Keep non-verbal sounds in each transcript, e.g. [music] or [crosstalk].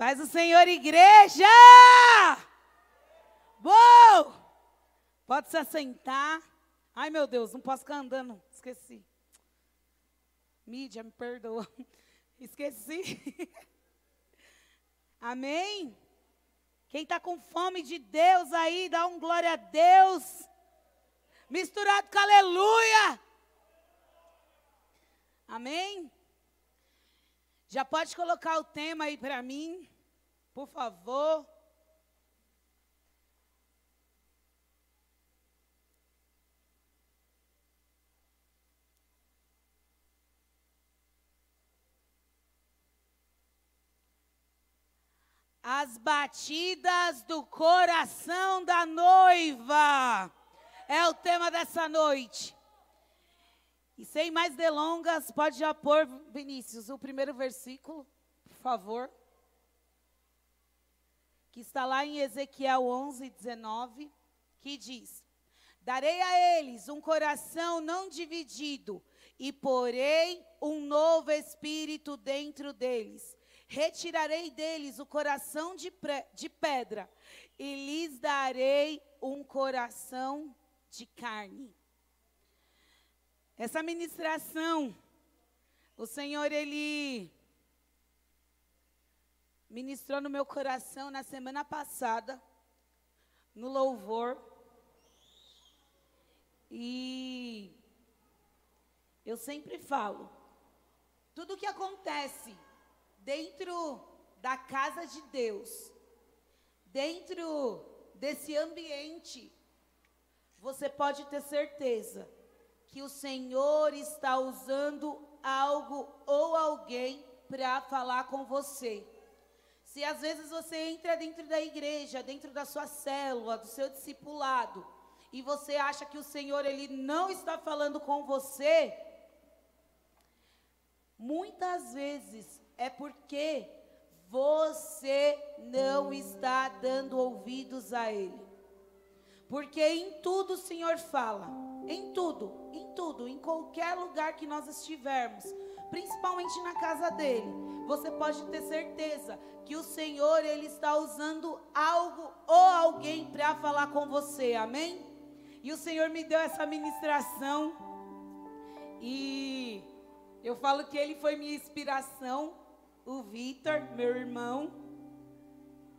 Paz do Senhor, igreja! Bom! Pode se assentar. Ai, meu Deus, não posso ficar andando. Esqueci. Mídia, me perdoa. [laughs] Esqueci. [laughs] Amém? Quem está com fome de Deus aí, dá um glória a Deus. Misturado com aleluia. Amém? Já pode colocar o tema aí para mim, por favor. As batidas do coração da noiva. É o tema dessa noite. E sem mais delongas, pode já pôr, Vinícius, o primeiro versículo, por favor. Que está lá em Ezequiel 11, 19, que diz: Darei a eles um coração não dividido, e porei um novo espírito dentro deles. Retirarei deles o coração de, de pedra, e lhes darei um coração de carne. Essa ministração, o Senhor, Ele ministrou no meu coração na semana passada, no louvor. E eu sempre falo, tudo que acontece dentro da casa de Deus, dentro desse ambiente, você pode ter certeza que o Senhor está usando algo ou alguém para falar com você. Se às vezes você entra dentro da igreja, dentro da sua célula, do seu discipulado, e você acha que o Senhor ele não está falando com você, muitas vezes é porque você não está dando ouvidos a ele. Porque em tudo o Senhor fala. Em tudo, em tudo, em qualquer lugar que nós estivermos, principalmente na casa dele, você pode ter certeza que o Senhor ele está usando algo ou alguém para falar com você. Amém? E o Senhor me deu essa ministração e eu falo que ele foi minha inspiração, o Vitor, meu irmão,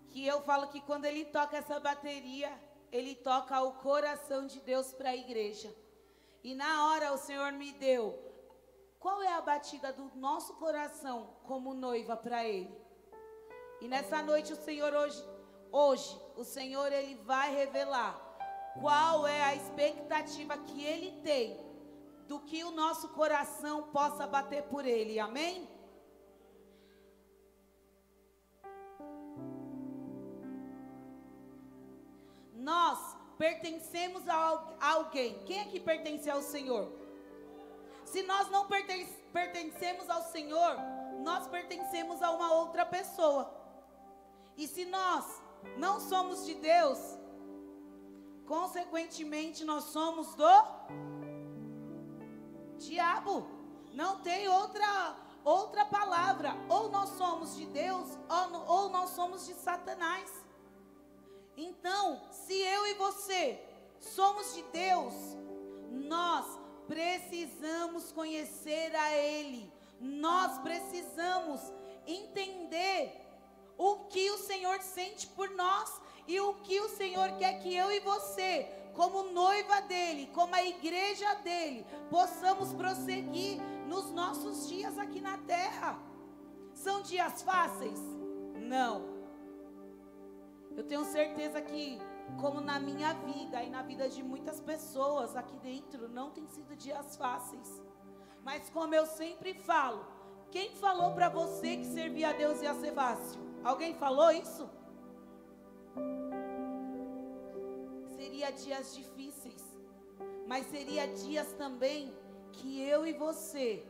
que eu falo que quando ele toca essa bateria, ele toca o coração de Deus para a igreja. E na hora o Senhor me deu qual é a batida do nosso coração como noiva para ele. E nessa noite o Senhor hoje, hoje o Senhor ele vai revelar qual é a expectativa que ele tem do que o nosso coração possa bater por ele. Amém? Nós pertencemos a alguém. Quem aqui pertence ao Senhor? Se nós não pertencemos ao Senhor, nós pertencemos a uma outra pessoa. E se nós não somos de Deus, consequentemente nós somos do diabo. Não tem outra outra palavra. Ou nós somos de Deus, ou, ou nós somos de Satanás. Então, se eu e você somos de Deus, nós precisamos conhecer a Ele, nós precisamos entender o que o Senhor sente por nós e o que o Senhor quer que eu e você, como noiva dele, como a igreja dele, possamos prosseguir nos nossos dias aqui na terra. São dias fáceis? Não. Eu tenho certeza que, como na minha vida e na vida de muitas pessoas aqui dentro, não tem sido dias fáceis. Mas como eu sempre falo, quem falou para você que servir a Deus ia ser fácil? Alguém falou isso? Seria dias difíceis, mas seria dias também que eu e você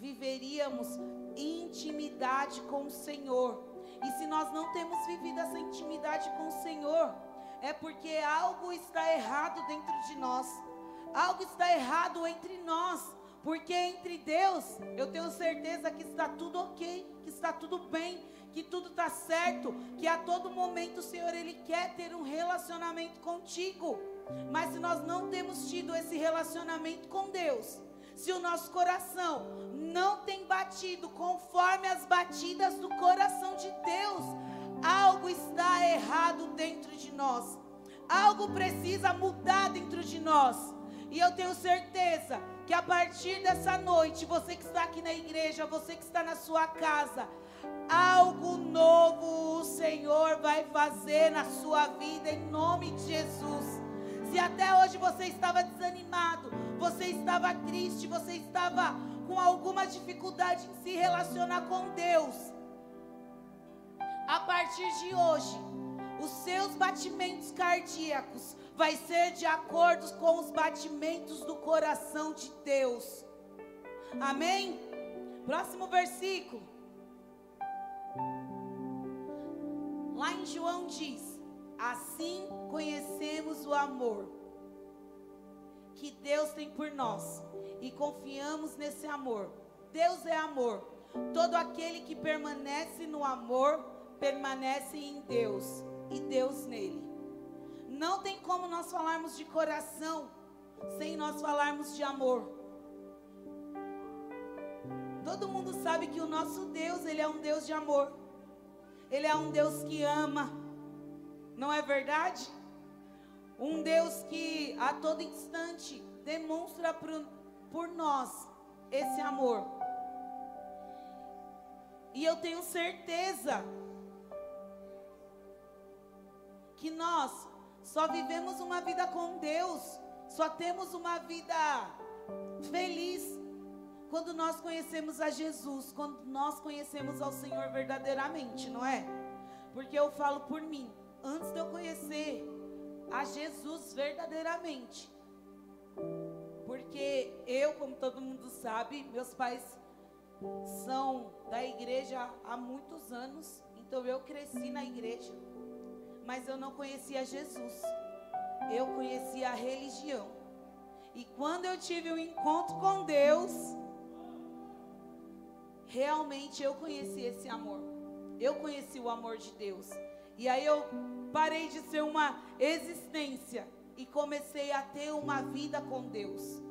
viveríamos intimidade com o Senhor e se nós não temos vivido essa intimidade com o Senhor, é porque algo está errado dentro de nós. Algo está errado entre nós. Porque entre Deus, eu tenho certeza que está tudo ok, que está tudo bem, que tudo está certo, que a todo momento o Senhor ele quer ter um relacionamento contigo. Mas se nós não temos tido esse relacionamento com Deus, se o nosso coração não tem batido conforme as batidas do coração de Deus, algo está errado dentro de nós. Algo precisa mudar dentro de nós. E eu tenho certeza que a partir dessa noite, você que está aqui na igreja, você que está na sua casa, algo novo o Senhor vai fazer na sua vida em nome de Jesus. Se até hoje você estava desanimado, você estava triste, você estava com alguma dificuldade em se relacionar com Deus, a partir de hoje, os seus batimentos cardíacos vai ser de acordo com os batimentos do coração de Deus. Amém? Próximo versículo. Lá em João diz: Assim conhecemos o amor que Deus tem por nós e confiamos nesse amor. Deus é amor. Todo aquele que permanece no amor permanece em Deus e Deus nele. Não tem como nós falarmos de coração sem nós falarmos de amor. Todo mundo sabe que o nosso Deus, ele é um Deus de amor. Ele é um Deus que ama. Não é verdade? Um Deus que a todo instante demonstra por, por nós esse amor. E eu tenho certeza que nós só vivemos uma vida com Deus, só temos uma vida feliz quando nós conhecemos a Jesus, quando nós conhecemos ao Senhor verdadeiramente, não é? Porque eu falo por mim, antes de eu conhecer a Jesus verdadeiramente, porque eu, como todo mundo sabe, meus pais são da igreja há muitos anos, então eu cresci na igreja mas eu não conhecia Jesus. Eu conhecia a religião. E quando eu tive um encontro com Deus, realmente eu conheci esse amor. Eu conheci o amor de Deus. E aí eu parei de ser uma existência e comecei a ter uma vida com Deus.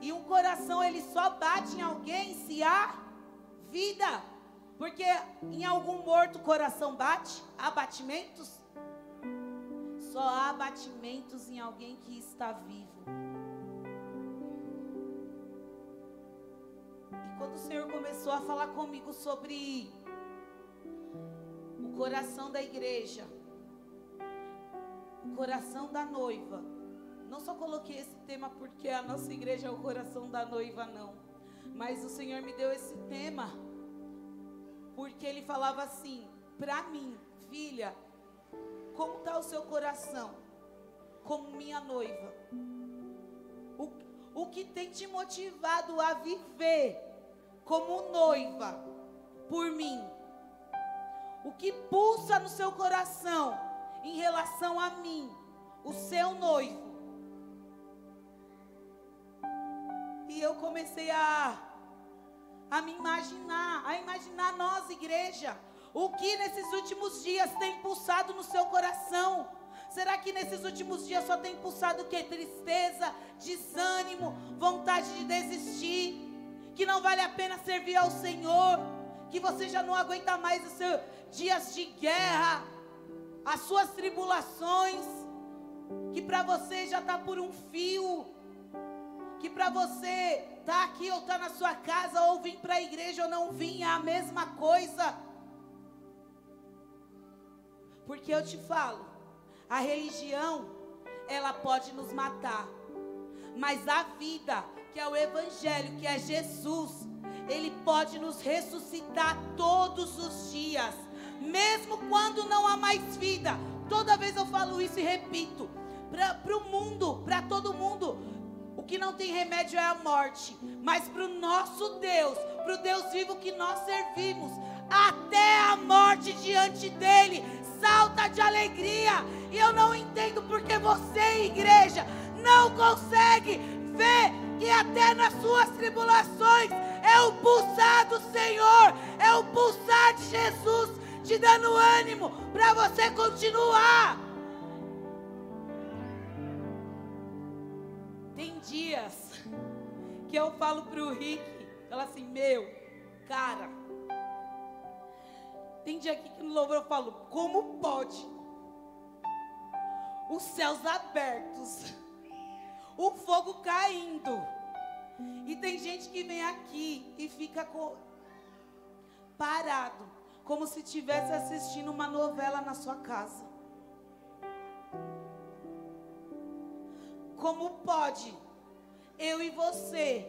E um coração ele só bate em alguém se há vida. Porque em algum morto o coração bate, há batimentos. Só há batimentos em alguém que está vivo. E quando o Senhor começou a falar comigo sobre o coração da igreja, coração da noiva, não só coloquei esse tema porque a nossa igreja é o coração da noiva, não. Mas o Senhor me deu esse tema porque ele falava assim: para mim, filha, como está o seu coração? Como minha noiva. O, o que tem te motivado a viver como noiva por mim? O que pulsa no seu coração em relação a mim, o seu noivo? E eu comecei a a me imaginar, a imaginar nós, igreja, o que nesses últimos dias tem pulsado no seu coração. Será que nesses últimos dias só tem pulsado o que? Tristeza, desânimo, vontade de desistir, que não vale a pena servir ao Senhor, que você já não aguenta mais os seus dias de guerra, as suas tribulações, que para você já está por um fio, que para você tá aqui ou tá na sua casa, ou vim para a igreja ou não vim, é a mesma coisa. Porque eu te falo, a religião, ela pode nos matar, mas a vida, que é o Evangelho, que é Jesus, ele pode nos ressuscitar todos os dias, mesmo quando não há mais vida. Toda vez eu falo isso e repito, para o mundo, para todo mundo, o que não tem remédio é a morte. Mas para o nosso Deus, para o Deus vivo que nós servimos, até a morte diante dele, salta de alegria. E eu não entendo porque você, igreja, não consegue ver que até nas suas tribulações é o pulsar do Senhor, é o pulsar de Jesus te dando ânimo para você continuar. Tem dias que eu falo pro Rick, fala assim, meu, cara. Tem dia aqui que no louvor eu falo, como pode? Os céus abertos, o fogo caindo. E tem gente que vem aqui e fica parado, como se estivesse assistindo uma novela na sua casa. Como pode eu e você,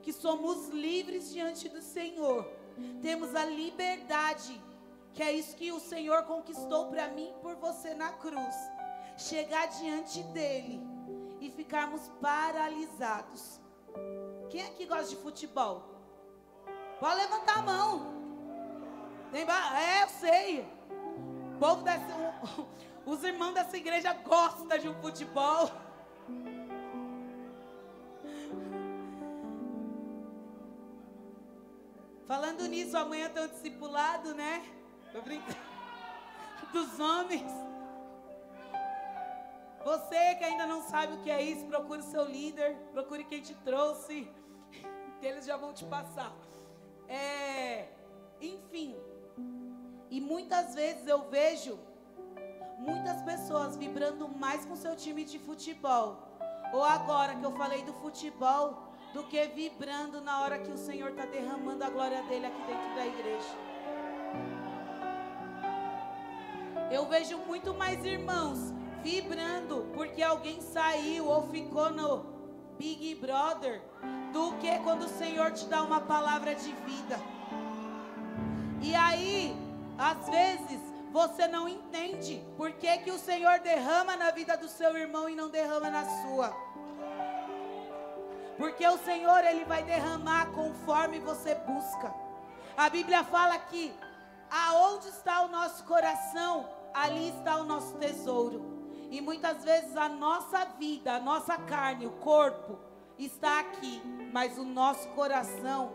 que somos livres diante do Senhor, temos a liberdade, que é isso que o Senhor conquistou para mim e por você na cruz, chegar diante dele e ficarmos paralisados. Quem aqui gosta de futebol? Pode levantar a mão. É, eu sei. O povo desse, [laughs] os irmãos dessa igreja gostam de um futebol. Falando nisso, amanhã tem um discipulado, né? Tô brincando. [laughs] Dos homens. Você que ainda não sabe o que é isso, procure seu líder, procure quem te trouxe, que [laughs] eles já vão te passar. É, enfim. E muitas vezes eu vejo muitas pessoas vibrando mais com seu time de futebol. Ou agora que eu falei do futebol, do que vibrando na hora que o Senhor está derramando a glória dele aqui dentro da igreja. Eu vejo muito mais irmãos vibrando porque alguém saiu ou ficou no Big Brother do que quando o Senhor te dá uma palavra de vida. E aí, às vezes, você não entende por que, que o Senhor derrama na vida do seu irmão e não derrama na sua. Porque o Senhor, Ele vai derramar conforme você busca. A Bíblia fala que aonde está o nosso coração, ali está o nosso tesouro. E muitas vezes a nossa vida, a nossa carne, o corpo está aqui, mas o nosso coração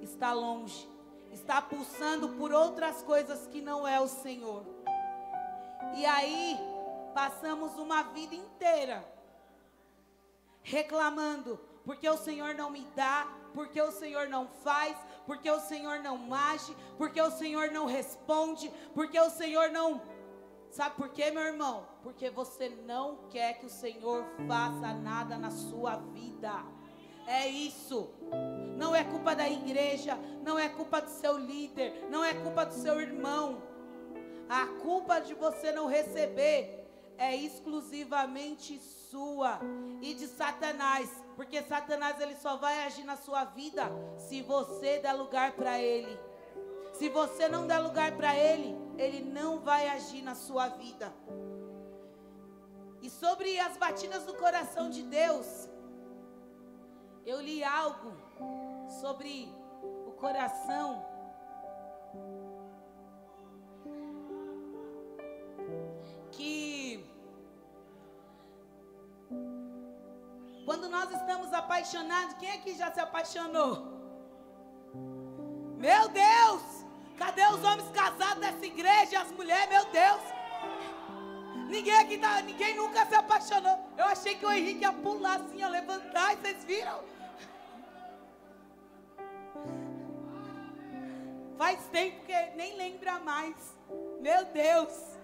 está longe, está pulsando por outras coisas que não é o Senhor. E aí passamos uma vida inteira reclamando, porque o Senhor não me dá, porque o Senhor não faz, porque o Senhor não age, porque o Senhor não responde, porque o Senhor não. Sabe por quê, meu irmão? Porque você não quer que o Senhor faça nada na sua vida. É isso. Não é culpa da igreja, não é culpa do seu líder, não é culpa do seu irmão. A culpa de você não receber é exclusivamente sua e de Satanás, porque Satanás ele só vai agir na sua vida se você der lugar para ele. Se você não der lugar para ele, ele não vai agir na sua vida. E sobre as batidas do coração de Deus, eu li algo sobre o coração que Quando nós estamos apaixonados, quem aqui já se apaixonou? Meu Deus! Cadê os homens casados dessa igreja? As mulheres, meu Deus! Ninguém aqui tá, ninguém nunca se apaixonou. Eu achei que o Henrique ia pular assim, ia levantar, e vocês viram? Faz tempo que nem lembra mais. Meu Deus!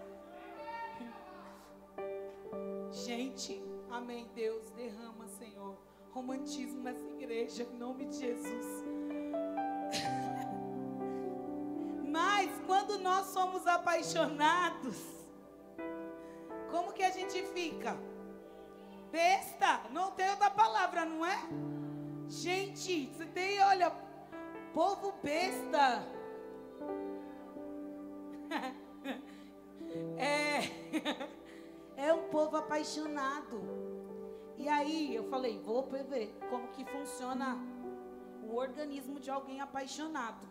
Gente, amém, Deus, derrama romantismo nessa igreja, em nome de Jesus. Mas quando nós somos apaixonados, como que a gente fica? Besta, não tem outra palavra, não é? Gente, você tem, olha, povo besta. [laughs] é, [laughs] é um povo apaixonado. E aí eu falei, vou ver como que funciona o organismo de alguém apaixonado.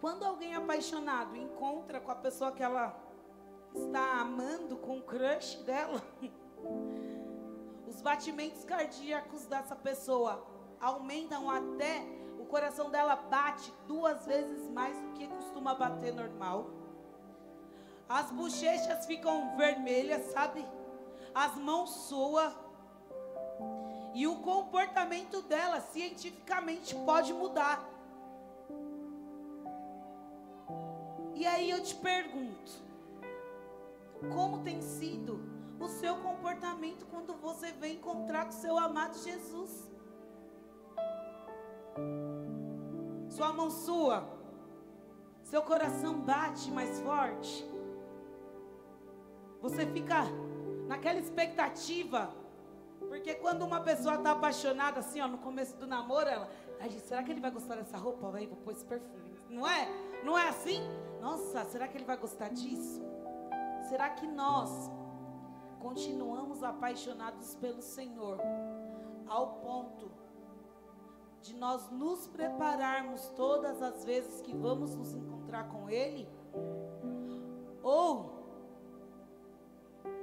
Quando alguém apaixonado encontra com a pessoa que ela está amando, com o crush dela, [laughs] os batimentos cardíacos dessa pessoa aumentam até coração dela bate duas vezes mais do que costuma bater normal. As bochechas ficam vermelhas, sabe? As mãos suam. E o comportamento dela cientificamente pode mudar. E aí eu te pergunto: como tem sido o seu comportamento quando você vem encontrar com seu amado Jesus? Sua mão sua, seu coração bate mais forte. Você fica naquela expectativa. Porque quando uma pessoa está apaixonada, assim, ó, no começo do namoro, ela, será que ele vai gostar dessa roupa? Vai, vou pôr esse perfume. Não é? Não é assim? Nossa, será que ele vai gostar disso? Será que nós continuamos apaixonados pelo Senhor ao ponto de nós nos prepararmos todas as vezes que vamos nos encontrar com Ele? Ou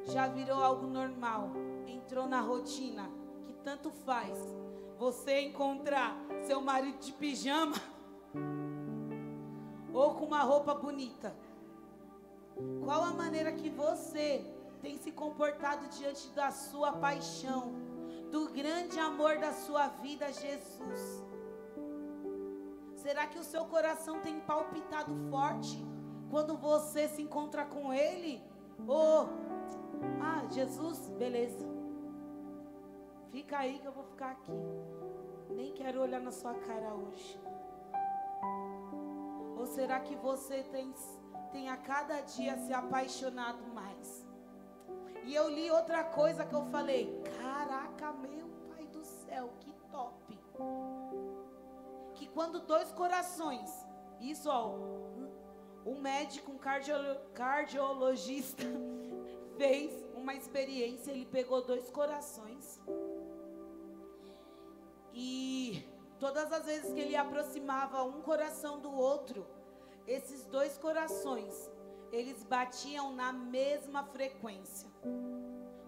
já virou algo normal, entrou na rotina, que tanto faz você encontrar seu marido de pijama [laughs] ou com uma roupa bonita? Qual a maneira que você tem se comportado diante da sua paixão, do grande amor da sua vida, Jesus? Será que o seu coração tem palpitado forte quando você se encontra com Ele? Ou, ah, Jesus, beleza. Fica aí que eu vou ficar aqui. Nem quero olhar na sua cara hoje. Ou será que você tem, tem a cada dia se apaixonado mais? E eu li outra coisa que eu falei: Caraca, meu pai do céu, que top! Que quando dois corações, isso ó, um médico, um cardiolo, cardiologista [laughs] fez uma experiência, ele pegou dois corações. E Todas as vezes que ele aproximava um coração do outro, esses dois corações, eles batiam na mesma frequência.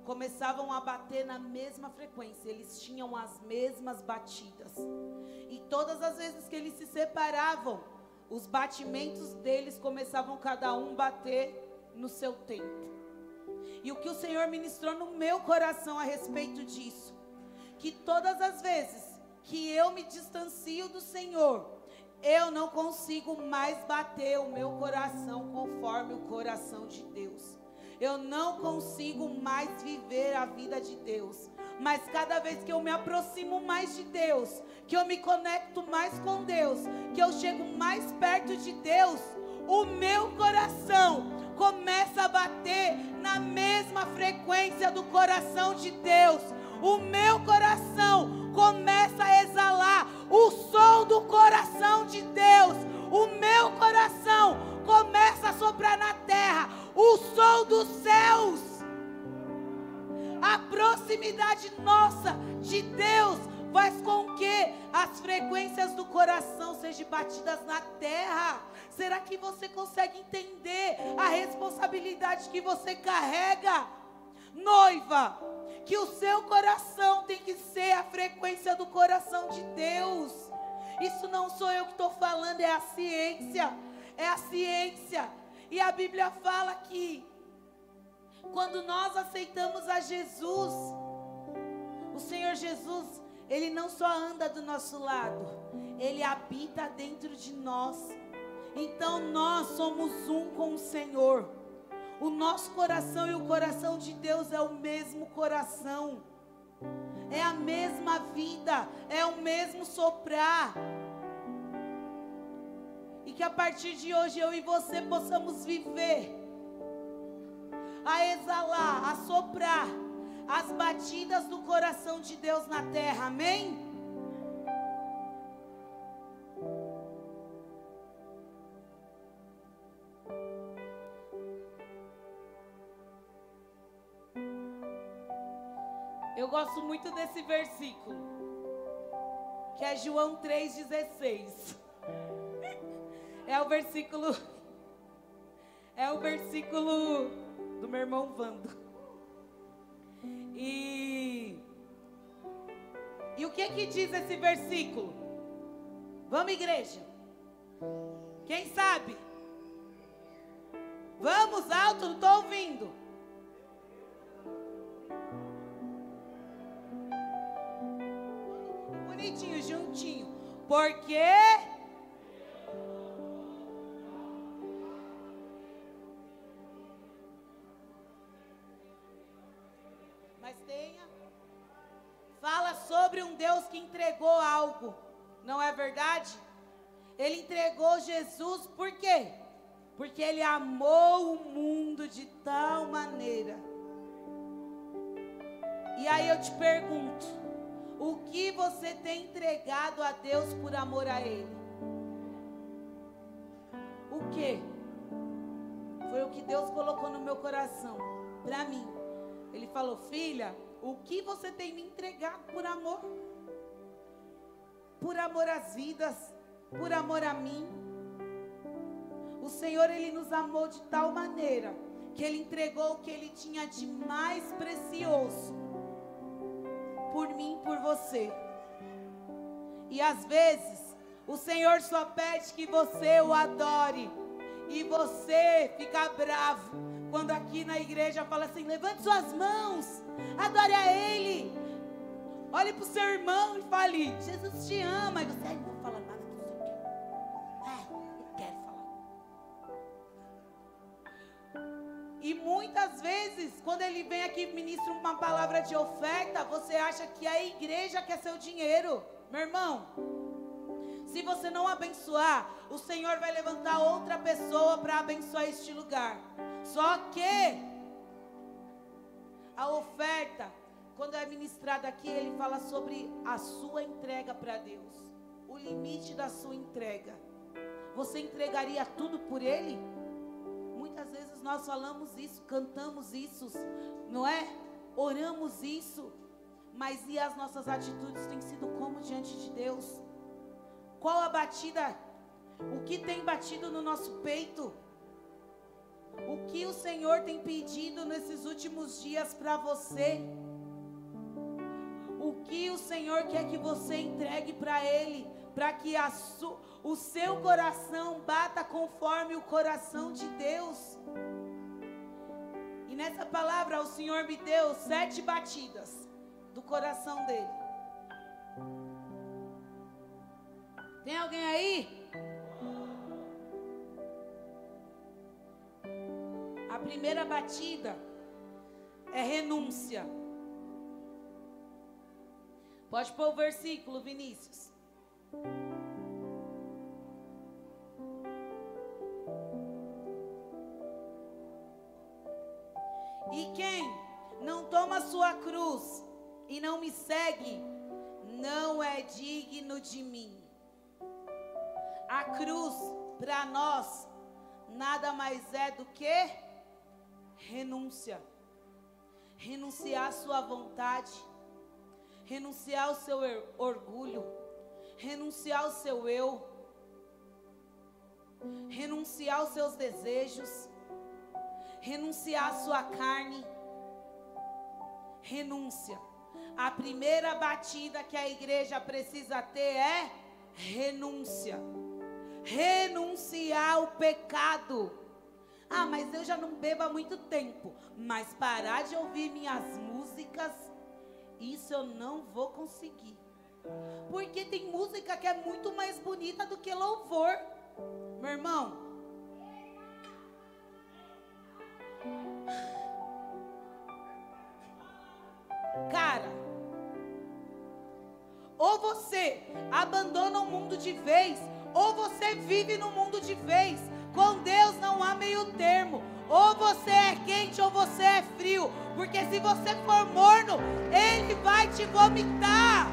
Começavam a bater na mesma frequência, eles tinham as mesmas batidas. E todas as vezes que eles se separavam, os batimentos deles começavam cada um bater no seu tempo. E o que o Senhor ministrou no meu coração a respeito disso, que todas as vezes que eu me distancio do Senhor, eu não consigo mais bater o meu coração conforme o coração de Deus. Eu não consigo mais viver a vida de Deus. Mas cada vez que eu me aproximo mais de Deus, que eu me conecto mais com Deus, que eu chego mais perto de Deus, o meu coração começa a bater na mesma frequência do coração de Deus. O meu coração começa a exalar o som do coração de Deus. O meu coração começa a soprar na terra o som dos céus. A proximidade nossa de Deus faz com que as frequências do coração sejam batidas na terra. Será que você consegue entender a responsabilidade que você carrega? Noiva, que o seu coração tem que ser a frequência do coração de Deus. Isso não sou eu que estou falando, é a ciência. É a ciência. E a Bíblia fala que quando nós aceitamos a Jesus, o Senhor Jesus, Ele não só anda do nosso lado, Ele habita dentro de nós. Então nós somos um com o Senhor. O nosso coração e o coração de Deus é o mesmo coração. É a mesma vida, é o mesmo soprar. E que a partir de hoje eu e você possamos viver a exalar, a soprar as batidas do coração de Deus na terra. Amém? gosto muito desse versículo, que é João 3,16. É o versículo. É o versículo do meu irmão Vando. E. E o que que diz esse versículo? Vamos, igreja. Quem sabe? Vamos alto, não estou ouvindo. Bonitinho, juntinho. Porque que entregou algo. Não é verdade? Ele entregou Jesus por quê? Porque ele amou o mundo de tal maneira. E aí eu te pergunto: o que você tem entregado a Deus por amor a Ele? O que? Foi o que Deus colocou no meu coração, para mim. Ele falou: Filha, o que você tem me entregado por amor? Por amor às vidas, por amor a mim. O Senhor, Ele nos amou de tal maneira que Ele entregou o que Ele tinha de mais precioso por mim, por você. E às vezes, o Senhor só pede que você o adore. E você fica bravo quando aqui na igreja fala assim: levante suas mãos, adore a Ele. Olhe para o seu irmão e fale: Jesus te ama. E você, não vou falar nada não o quê. É, eu quero falar. E muitas vezes, quando ele vem aqui e ministra uma palavra de oferta, você acha que a igreja quer seu dinheiro. Meu irmão, se você não abençoar, o Senhor vai levantar outra pessoa para abençoar este lugar. Só que a oferta, quando é ministrada aqui, ele fala sobre a sua entrega para Deus. O limite da sua entrega. Você entregaria tudo por ele? Muitas vezes nós falamos isso, cantamos isso, não é? Oramos isso. Mas e as nossas atitudes têm sido como diante de Deus? Qual a batida? O que tem batido no nosso peito? O que o Senhor tem pedido nesses últimos dias para você? Que o Senhor quer que você entregue para Ele, para que o seu coração bata conforme o coração de Deus? E nessa palavra o Senhor me deu sete batidas do coração dele. Tem alguém aí? A primeira batida é renúncia. Pode pôr o versículo, Vinícius. E quem não toma sua cruz e não me segue, não é digno de mim. A cruz, para nós, nada mais é do que renúncia. Renunciar à sua vontade, renunciar ao seu orgulho, renunciar ao seu eu, renunciar aos seus desejos, renunciar à sua carne. Renúncia. A primeira batida que a igreja precisa ter é renúncia renunciar ao pecado. Ah, mas eu já não bebo há muito tempo. Mas parar de ouvir minhas músicas, isso eu não vou conseguir. Porque tem música que é muito mais bonita do que louvor. Meu irmão. Cara, ou você abandona o mundo de vez, ou você vive no mundo de vez. Com Deus não há meio termo. Ou você é quente ou você é frio. Porque se você for morno, Ele vai te vomitar.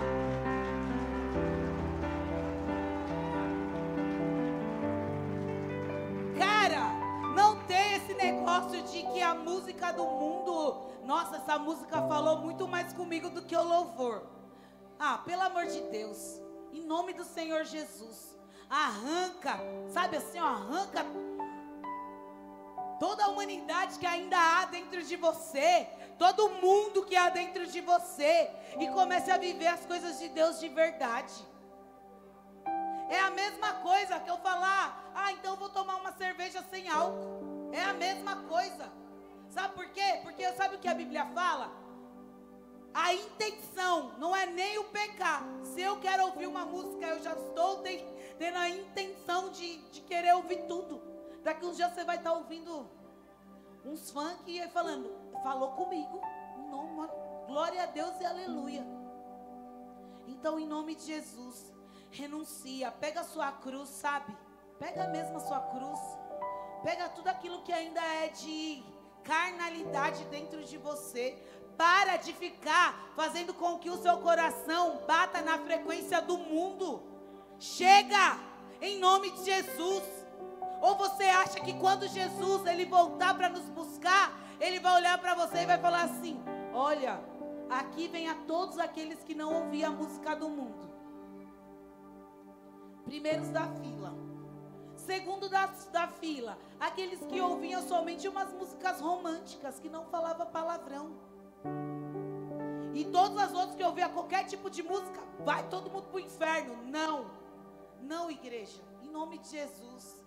Cara, não tem esse negócio de que a música do mundo. Nossa, essa música falou muito mais comigo do que o louvor. Ah, pelo amor de Deus. Em nome do Senhor Jesus arranca, sabe assim, arranca toda a humanidade que ainda há dentro de você, todo mundo que há dentro de você, e comece a viver as coisas de Deus de verdade. É a mesma coisa que eu falar, ah, então vou tomar uma cerveja sem álcool. É a mesma coisa. Sabe por quê? Porque sabe o que a Bíblia fala? A intenção não é nem o pecar. Se eu quero ouvir uma música, eu já estou tendo a intenção de, de querer ouvir tudo. Daqui uns dias você vai estar ouvindo uns funk e falando, falou comigo. Nome, glória a Deus e aleluia. Então, em nome de Jesus, renuncia, pega a sua cruz, sabe? Pega mesmo a sua cruz. Pega tudo aquilo que ainda é de carnalidade dentro de você. Para de ficar fazendo com que o seu coração bata na frequência do mundo. Chega, em nome de Jesus. Ou você acha que quando Jesus ele voltar para nos buscar, ele vai olhar para você e vai falar assim: Olha, aqui vem a todos aqueles que não ouviam a música do mundo. Primeiros da fila. Segundo da, da fila, aqueles que ouviam somente umas músicas românticas, que não falava palavrão. E todas as outras que ouviam qualquer tipo de música, vai todo mundo para o inferno. Não, não, igreja. Em nome de Jesus,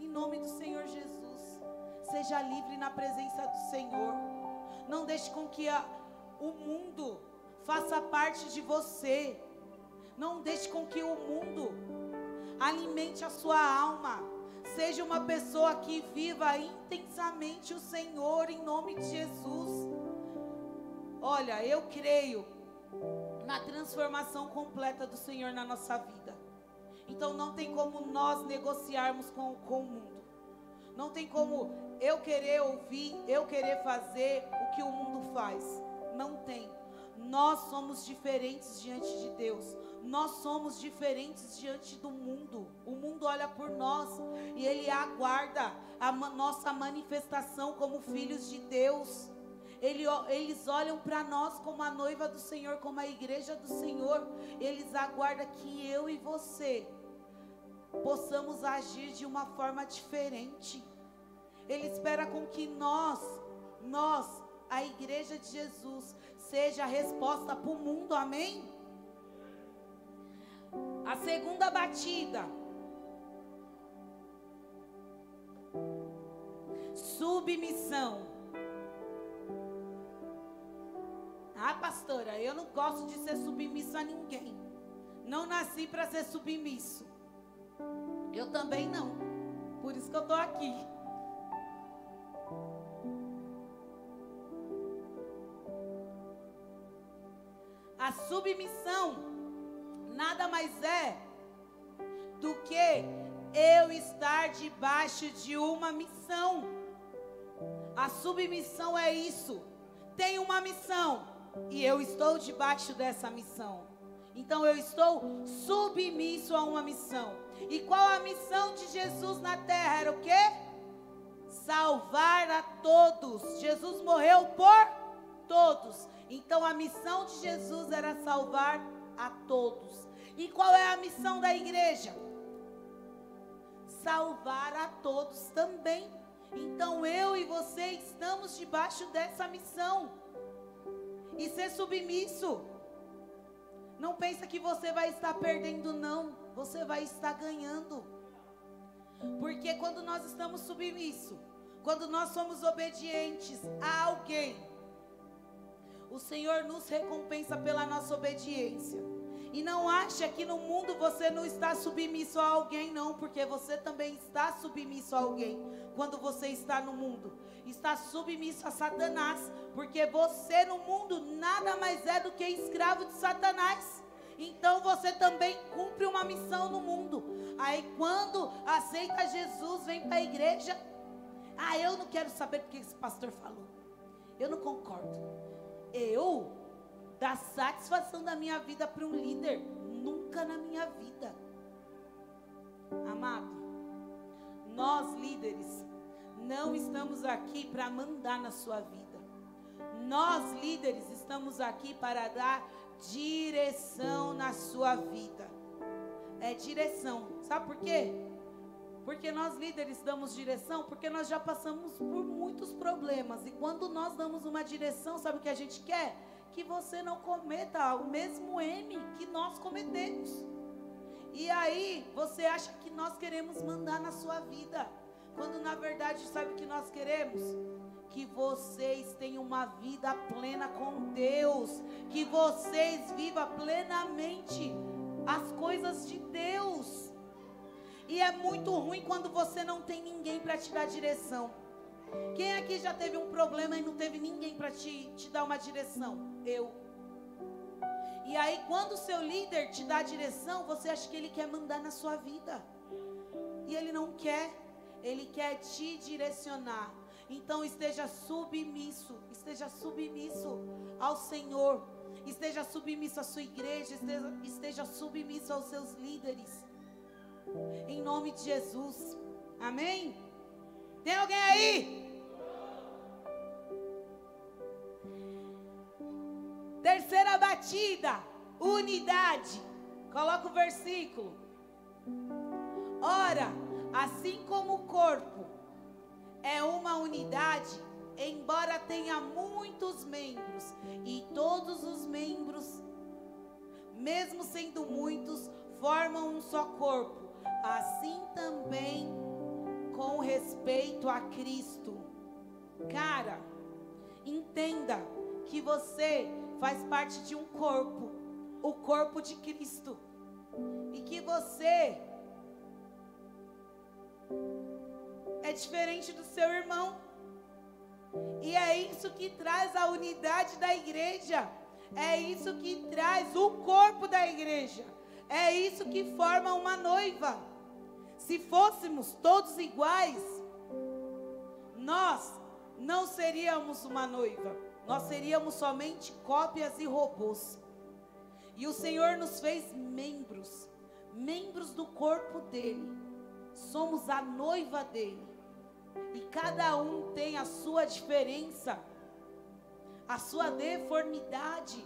em nome do Senhor Jesus, seja livre na presença do Senhor. Não deixe com que a, o mundo faça parte de você. Não deixe com que o mundo alimente a sua alma. Seja uma pessoa que viva intensamente o Senhor em nome de Jesus. Olha, eu creio na transformação completa do Senhor na nossa vida. Então não tem como nós negociarmos com, com o mundo. Não tem como eu querer ouvir, eu querer fazer o que o mundo faz. Não tem. Nós somos diferentes diante de Deus. Nós somos diferentes diante do mundo. O mundo olha por nós e ele aguarda a nossa manifestação como filhos de Deus. Ele, eles olham para nós como a noiva do Senhor, como a igreja do Senhor. Eles aguardam que eu e você possamos agir de uma forma diferente. Ele espera com que nós, nós, a igreja de Jesus, seja a resposta para o mundo, amém? A segunda batida. Submissão. Ah, pastora, eu não gosto de ser submisso a ninguém. Não nasci para ser submisso. Eu também não. Por isso que eu estou aqui. A submissão nada mais é do que eu estar debaixo de uma missão. A submissão é isso. Tem uma missão e eu estou debaixo dessa missão. Então eu estou submisso a uma missão. E qual a missão de Jesus na terra? Era o quê? Salvar a todos. Jesus morreu por todos. Então a missão de Jesus era salvar a todos. E qual é a missão da igreja? Salvar a todos também. Então eu e você estamos debaixo dessa missão e ser submisso. Não pensa que você vai estar perdendo, não. Você vai estar ganhando. Porque quando nós estamos submissos, quando nós somos obedientes a alguém, o Senhor nos recompensa pela nossa obediência. E não acha que no mundo você não está submisso a alguém, não, porque você também está submisso a alguém quando você está no mundo. Está submisso a Satanás, porque você no mundo nada mais é do que escravo de Satanás. Então você também cumpre uma missão no mundo. Aí quando aceita Jesus, vem para a igreja. Ah, eu não quero saber o que esse pastor falou. Eu não concordo. Eu dar satisfação da minha vida para um líder, nunca na minha vida. Amado, nós líderes não estamos aqui para mandar na sua vida. Nós líderes estamos aqui para dar direção na sua vida. É direção. Sabe por quê? Porque nós líderes damos direção, porque nós já passamos por muitos problemas. E quando nós damos uma direção, sabe o que a gente quer? Que você não cometa o mesmo M que nós cometemos. E aí, você acha que nós queremos mandar na sua vida, quando na verdade, sabe o que nós queremos? Que vocês tenham uma vida plena com Deus, que vocês vivam plenamente as coisas de Deus. E é muito ruim quando você não tem ninguém para te dar direção. Quem aqui já teve um problema e não teve ninguém para te, te dar uma direção? Eu. E aí, quando o seu líder te dá a direção, você acha que ele quer mandar na sua vida. E ele não quer. Ele quer te direcionar. Então, esteja submisso. Esteja submisso ao Senhor. Esteja submisso à sua igreja. Esteja, esteja submisso aos seus líderes. Em nome de Jesus. Amém? Tem alguém aí? Terceira batida, unidade. Coloca o versículo. Ora, assim como o corpo é uma unidade, embora tenha muitos membros, e todos os membros, mesmo sendo muitos, formam um só corpo, assim também com respeito a Cristo. Cara, entenda que você faz parte de um corpo, o corpo de Cristo. E que você é diferente do seu irmão. E é isso que traz a unidade da igreja. É isso que traz o corpo da igreja. É isso que forma uma noiva. Se fôssemos todos iguais, nós não seríamos uma noiva nós seríamos somente cópias e robôs. E o Senhor nos fez membros, membros do corpo dele. Somos a noiva dele. E cada um tem a sua diferença, a sua deformidade,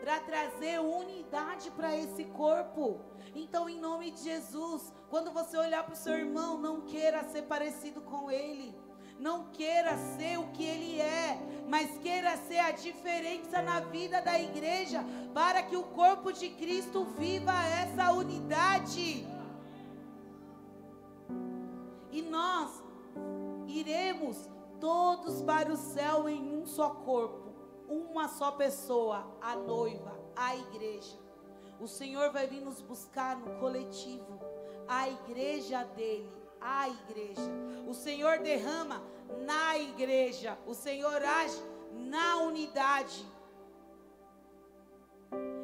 para trazer unidade para esse corpo. Então, em nome de Jesus, quando você olhar para o seu irmão, não queira ser parecido com ele. Não queira ser o que ele é, mas queira ser a diferença na vida da igreja, para que o corpo de Cristo viva essa unidade. E nós iremos todos para o céu em um só corpo, uma só pessoa, a noiva, a igreja. O Senhor vai vir nos buscar no coletivo, a igreja dele a igreja. O Senhor derrama na igreja. O Senhor age na unidade.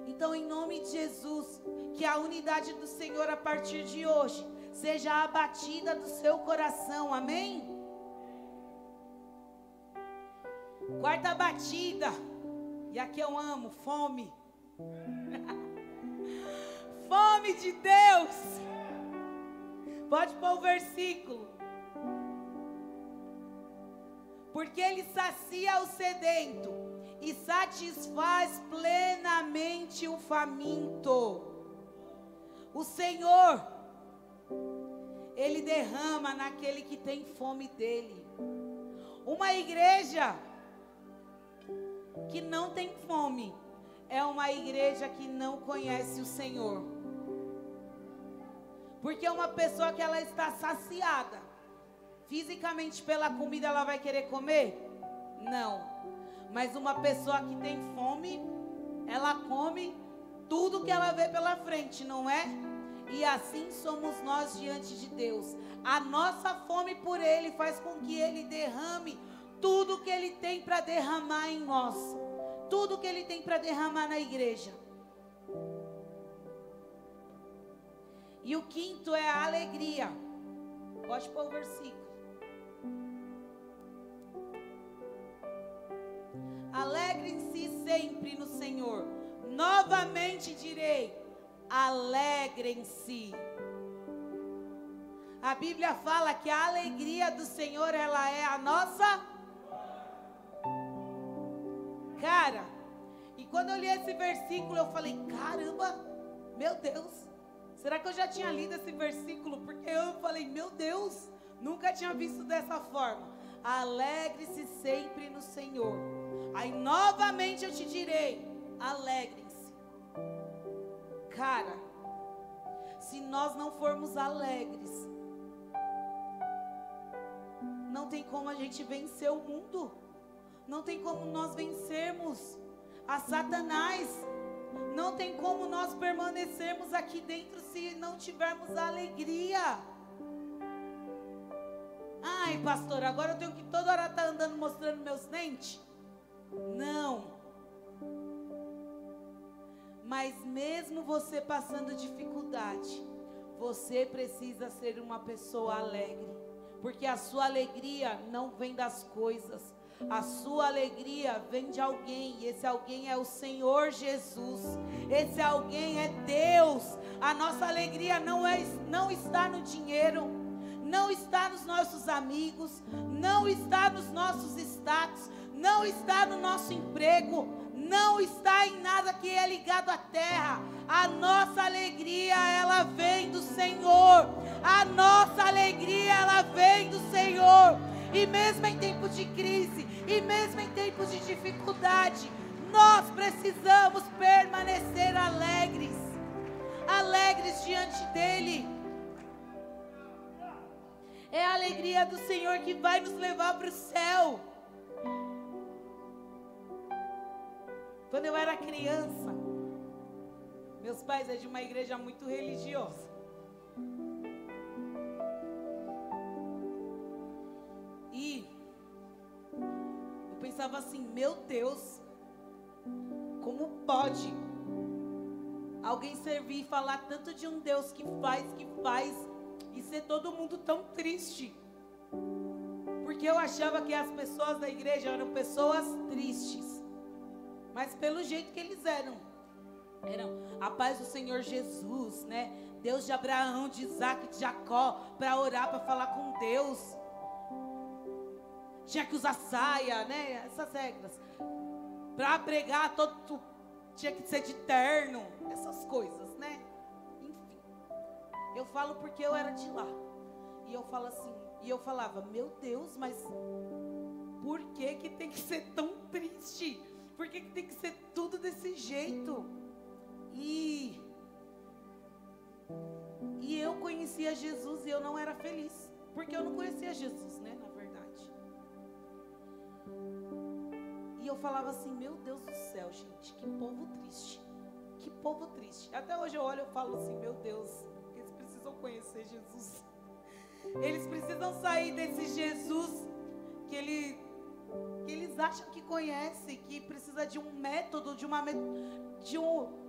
Então, em nome de Jesus, que a unidade do Senhor a partir de hoje seja abatida do seu coração. Amém? Quarta batida. E aqui eu amo, fome. [laughs] fome de Deus. Pode pôr o versículo. Porque ele sacia o sedento e satisfaz plenamente o faminto. O Senhor, ele derrama naquele que tem fome dele. Uma igreja que não tem fome é uma igreja que não conhece o Senhor. Porque uma pessoa que ela está saciada, fisicamente pela comida, ela vai querer comer? Não. Mas uma pessoa que tem fome, ela come tudo que ela vê pela frente, não é? E assim somos nós diante de Deus. A nossa fome por Ele faz com que Ele derrame tudo que Ele tem para derramar em nós, tudo que Ele tem para derramar na igreja. E o quinto é a alegria. Pode pôr o versículo. Alegrem-se sempre no Senhor. Novamente direi: alegrem-se. A Bíblia fala que a alegria do Senhor ela é a nossa quando eu li esse versículo, eu falei: caramba, meu Deus. Será que eu já tinha lido esse versículo? Porque eu falei, meu Deus, nunca tinha visto dessa forma. Alegre-se sempre no Senhor. Aí novamente eu te direi: alegre-se. Cara, se nós não formos alegres, não tem como a gente vencer o mundo. Não tem como nós vencermos a Satanás. Não tem como nós permanecermos aqui dentro se não tivermos alegria. Ai, pastor, agora eu tenho que toda hora estar tá andando mostrando meus dentes? Não. Mas mesmo você passando dificuldade, você precisa ser uma pessoa alegre. Porque a sua alegria não vem das coisas. A sua alegria vem de alguém, e esse alguém é o Senhor Jesus. Esse alguém é Deus. A nossa alegria não, é, não está no dinheiro, não está nos nossos amigos, não está nos nossos status, não está no nosso emprego, não está em nada que é ligado à terra. A nossa alegria, ela vem do Senhor. A nossa alegria, ela vem do Senhor. E mesmo em tempos de crise, e mesmo em tempos de dificuldade, nós precisamos permanecer alegres. Alegres diante dEle. É a alegria do Senhor que vai nos levar para o céu. Quando eu era criança, meus pais é de uma igreja muito religiosa. E eu pensava assim, meu Deus, como pode alguém servir e falar tanto de um Deus que faz, que faz, e ser todo mundo tão triste? Porque eu achava que as pessoas da igreja eram pessoas tristes. Mas pelo jeito que eles eram. Eram a paz do Senhor Jesus, né? Deus de Abraão, de Isaac, de Jacó, para orar, para falar com Deus. Tinha que usar saia, né? Essas regras. Para pregar, todo, tinha que ser de terno. Essas coisas, né? Enfim. Eu falo porque eu era de lá. E eu falo assim, e eu falava, meu Deus, mas por que que tem que ser tão triste? Por que, que tem que ser tudo desse jeito? E e eu conhecia Jesus e eu não era feliz, porque eu não conhecia Jesus, né, na verdade. Falava assim, meu Deus do céu, gente, que povo triste. Que povo triste. Até hoje eu olho e falo assim, meu Deus, eles precisam conhecer Jesus. Eles precisam sair desse Jesus que ele que eles acham que conhece, que precisa de um método, de uma de um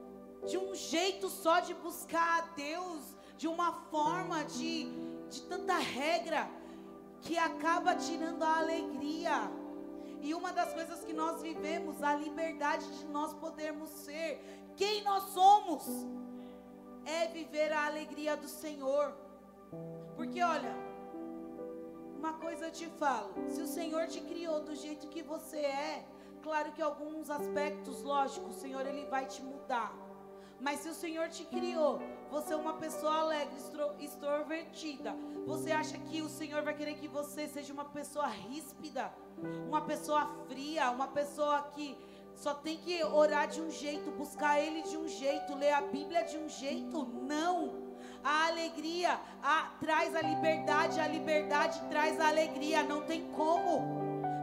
de um jeito só de buscar a Deus, de uma forma de de tanta regra que acaba tirando a alegria. E uma das coisas que nós vivemos, a liberdade de nós podermos ser quem nós somos, é viver a alegria do Senhor. Porque olha, uma coisa eu te falo: se o Senhor te criou do jeito que você é, claro que alguns aspectos, lógico, o Senhor ele vai te mudar. Mas se o Senhor te criou, você é uma pessoa alegre, extrovertida, você acha que o Senhor vai querer que você seja uma pessoa ríspida, uma pessoa fria, uma pessoa que só tem que orar de um jeito, buscar Ele de um jeito, ler a Bíblia de um jeito? Não. A alegria a, traz a liberdade, a liberdade traz a alegria. Não tem como.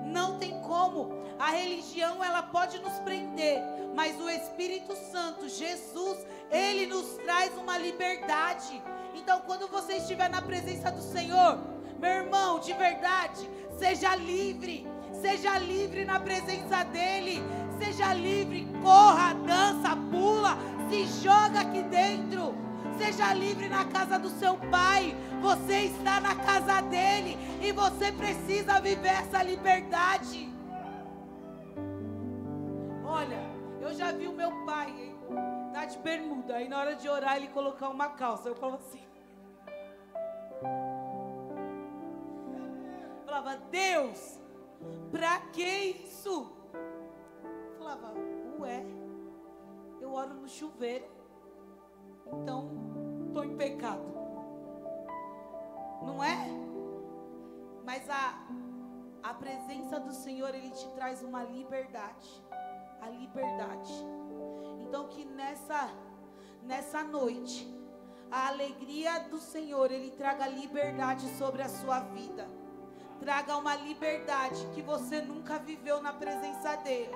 Não tem como. A religião ela pode nos prender, mas o Espírito Santo, Jesus, ele nos traz uma liberdade. Então, quando você estiver na presença do Senhor, meu irmão, de verdade, seja livre. Seja livre na presença dele. Seja livre, corra, dança, pula, se joga aqui dentro. Seja livre na casa do seu pai. Você está na casa dele e você precisa viver essa liberdade. Olha, eu já vi o meu pai hein, tá de bermuda. Aí na hora de orar ele colocar uma calça. Eu falo assim. Falava, Deus, pra que isso? Eu falava, ué, eu oro no chuveiro. Então, estou em pecado. Não é? Mas a, a presença do Senhor, Ele te traz uma liberdade. A liberdade. Então, que nessa, nessa noite, a alegria do Senhor, Ele traga liberdade sobre a sua vida. Traga uma liberdade que você nunca viveu na presença dEle.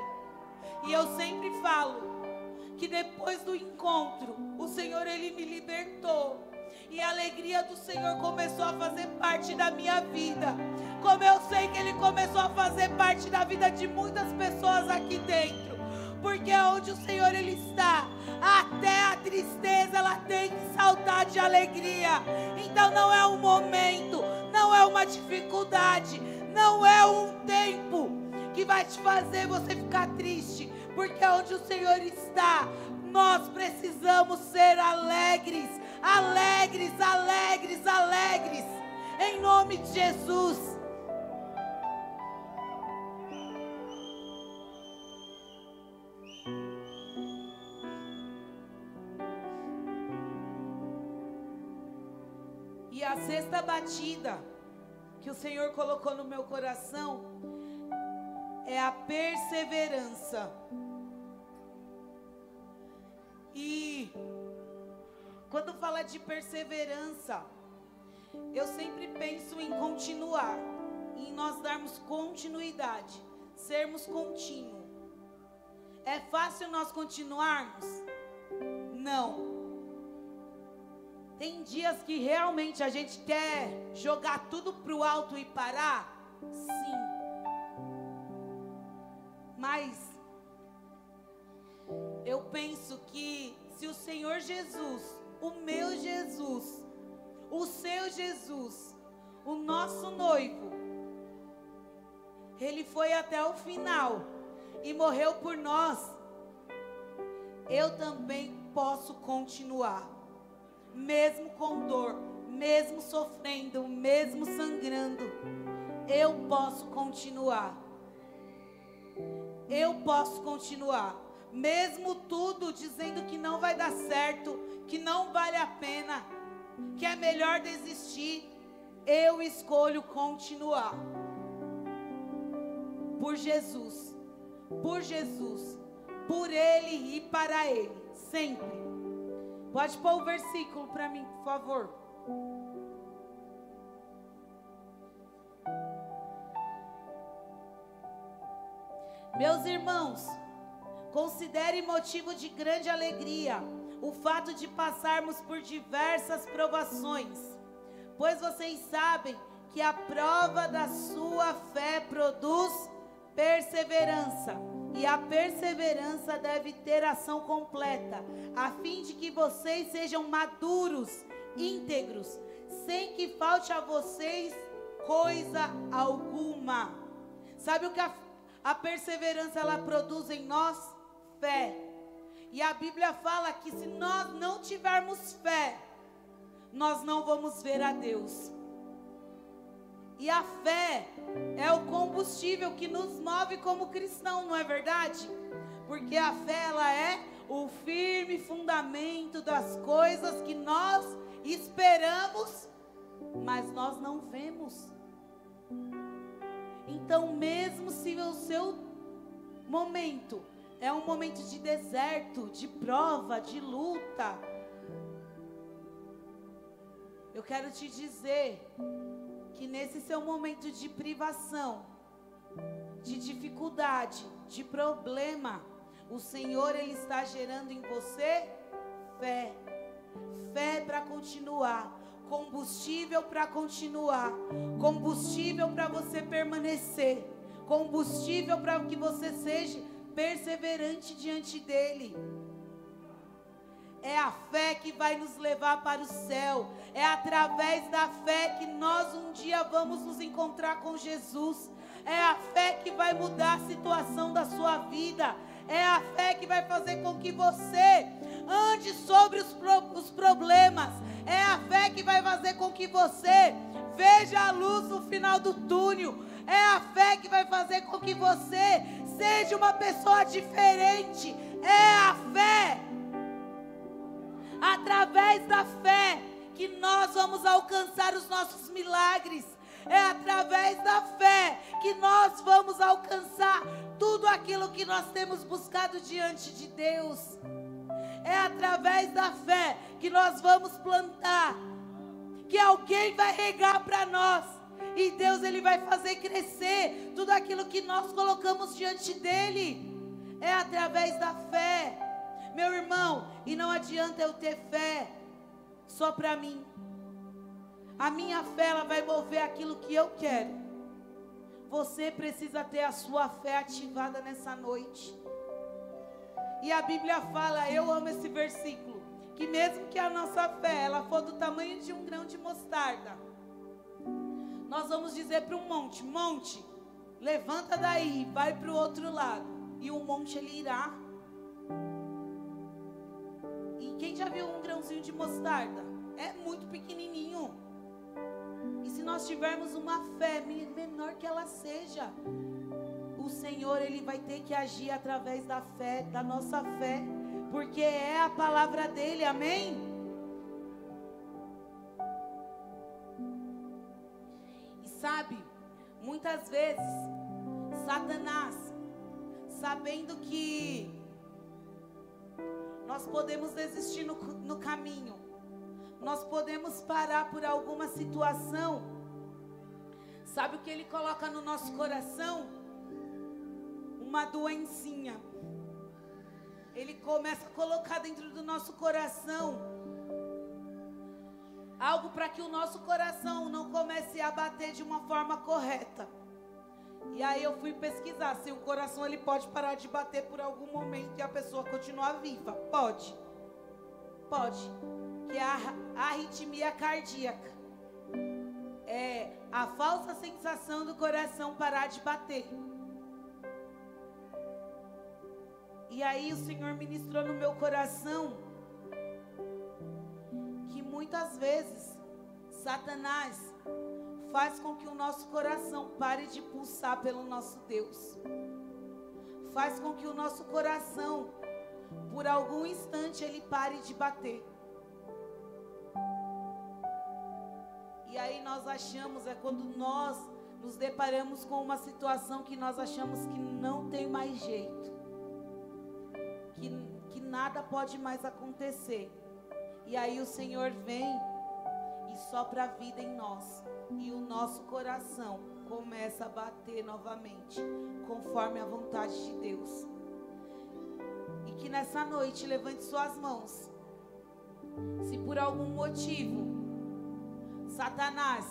E eu sempre falo que depois do encontro, o Senhor Ele me libertou. E a alegria do Senhor começou a fazer parte da minha vida. Como eu sei que Ele começou a fazer parte da vida de muitas pessoas aqui dentro. Porque onde o Senhor Ele está, até a tristeza ela tem que saltar de alegria. Então não é um momento, não é uma dificuldade, não é um tempo que vai te fazer você ficar triste, porque onde o Senhor está, nós precisamos ser alegres, alegres, alegres, alegres, em nome de Jesus. E a sexta batida que o Senhor colocou no meu coração é a perseverança. E quando fala de perseverança, eu sempre penso em continuar, em nós darmos continuidade, sermos contínuos. É fácil nós continuarmos? Não. Tem dias que realmente a gente quer jogar tudo para o alto e parar? Sim. Mas eu penso que se o Senhor Jesus, o meu Jesus, o seu Jesus, o nosso noivo, ele foi até o final e morreu por nós, eu também posso continuar, mesmo com dor, mesmo sofrendo, mesmo sangrando, eu posso continuar eu posso continuar. Mesmo tudo dizendo que não vai dar certo, que não vale a pena, que é melhor desistir, eu escolho continuar. Por Jesus, por Jesus, por Ele e para Ele, sempre. Pode pôr o versículo para mim, por favor. Meus irmãos, considere motivo de grande alegria o fato de passarmos por diversas provações, pois vocês sabem que a prova da sua fé produz perseverança, e a perseverança deve ter ação completa, a fim de que vocês sejam maduros, íntegros, sem que falte a vocês coisa alguma. Sabe o que a a perseverança ela produz em nós fé. E a Bíblia fala que se nós não tivermos fé, nós não vamos ver a Deus. E a fé é o combustível que nos move como cristão, não é verdade? Porque a fé ela é o firme fundamento das coisas que nós esperamos, mas nós não vemos. Então, mesmo se o seu momento é um momento de deserto, de prova, de luta, eu quero te dizer que nesse seu momento de privação, de dificuldade, de problema, o Senhor ele está gerando em você fé. Fé para continuar, combustível para continuar, combustível para você permanecer, combustível para que você seja perseverante diante dele. É a fé que vai nos levar para o céu. É através da fé que nós um dia vamos nos encontrar com Jesus. É a fé que vai mudar a situação da sua vida. É a fé que vai fazer com que você ande sobre os, pro, os problemas. É a fé que vai fazer com que você veja a luz no final do túnel. É a fé que vai fazer com que você seja uma pessoa diferente. É a fé. Através da fé que nós vamos alcançar os nossos milagres. É através da fé que nós vamos alcançar tudo aquilo que nós temos buscado diante de Deus. É através da fé que nós vamos plantar. Que alguém vai regar para nós. E Deus ele vai fazer crescer tudo aquilo que nós colocamos diante dele. É através da fé. Meu irmão, e não adianta eu ter fé só para mim. A minha fé ela vai mover aquilo que eu quero. Você precisa ter a sua fé ativada nessa noite. E a Bíblia fala, eu amo esse versículo, que mesmo que a nossa fé ela for do tamanho de um grão de mostarda, nós vamos dizer para um monte, monte, levanta daí, vai para o outro lado, e o monte ele irá. E quem já viu um grãozinho de mostarda? É muito pequenininho. E se nós tivermos uma fé menor que ela seja, o Senhor ele vai ter que agir através da fé, da nossa fé, porque é a palavra dele. Amém? Sabe, muitas vezes Satanás, sabendo que nós podemos desistir no, no caminho, nós podemos parar por alguma situação. Sabe o que ele coloca no nosso coração? Uma doencinha. Ele começa a colocar dentro do nosso coração algo para que o nosso coração não comece a bater de uma forma correta. E aí eu fui pesquisar se o coração ele pode parar de bater por algum momento e a pessoa continuar viva. Pode. Pode que é a arritmia cardíaca. É a falsa sensação do coração parar de bater. E aí o Senhor ministrou no meu coração muitas vezes Satanás faz com que o nosso coração pare de pulsar pelo nosso Deus. Faz com que o nosso coração, por algum instante, ele pare de bater. E aí nós achamos, é quando nós nos deparamos com uma situação que nós achamos que não tem mais jeito. Que, que nada pode mais acontecer. E aí o Senhor vem e sopra a vida em nós. E o nosso coração começa a bater novamente, conforme a vontade de Deus. E que nessa noite levante suas mãos. Se por algum motivo Satanás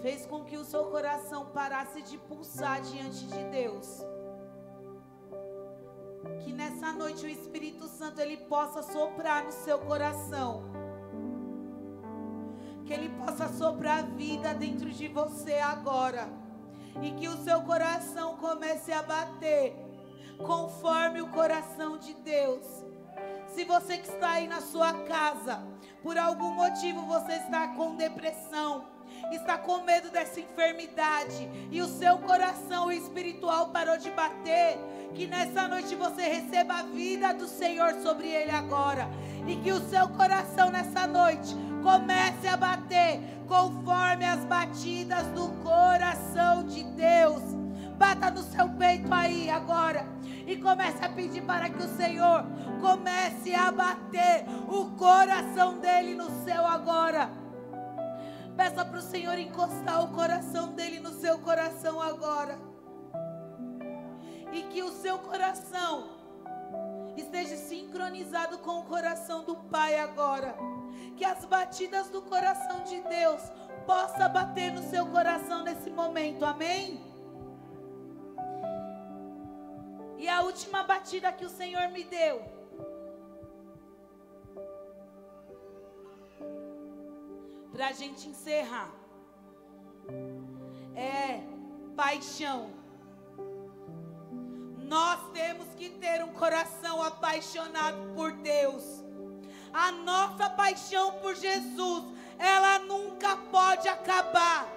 fez com que o seu coração parasse de pulsar diante de Deus. Que nessa noite o Espírito Santo ele possa soprar no seu coração. Que ele possa soprar vida dentro de você agora. E que o seu coração comece a bater conforme o coração de Deus. Se você que está aí na sua casa, por algum motivo você está com depressão, está com medo dessa enfermidade e o seu coração espiritual parou de bater, que nessa noite você receba a vida do Senhor sobre ele agora e que o seu coração nessa noite comece a bater conforme as batidas do coração de Deus. Bata no seu peito aí agora e comece a pedir para que o Senhor comece a bater o coração dele no céu agora. Peça para o Senhor encostar o coração dele no seu coração agora. E que o seu coração esteja sincronizado com o coração do Pai agora. Que as batidas do coração de Deus possa bater no seu coração nesse momento. Amém? E a última batida que o Senhor me deu. Para a gente encerrar. É paixão. Nós temos que ter um coração apaixonado por Deus. A nossa paixão por Jesus, ela nunca pode acabar.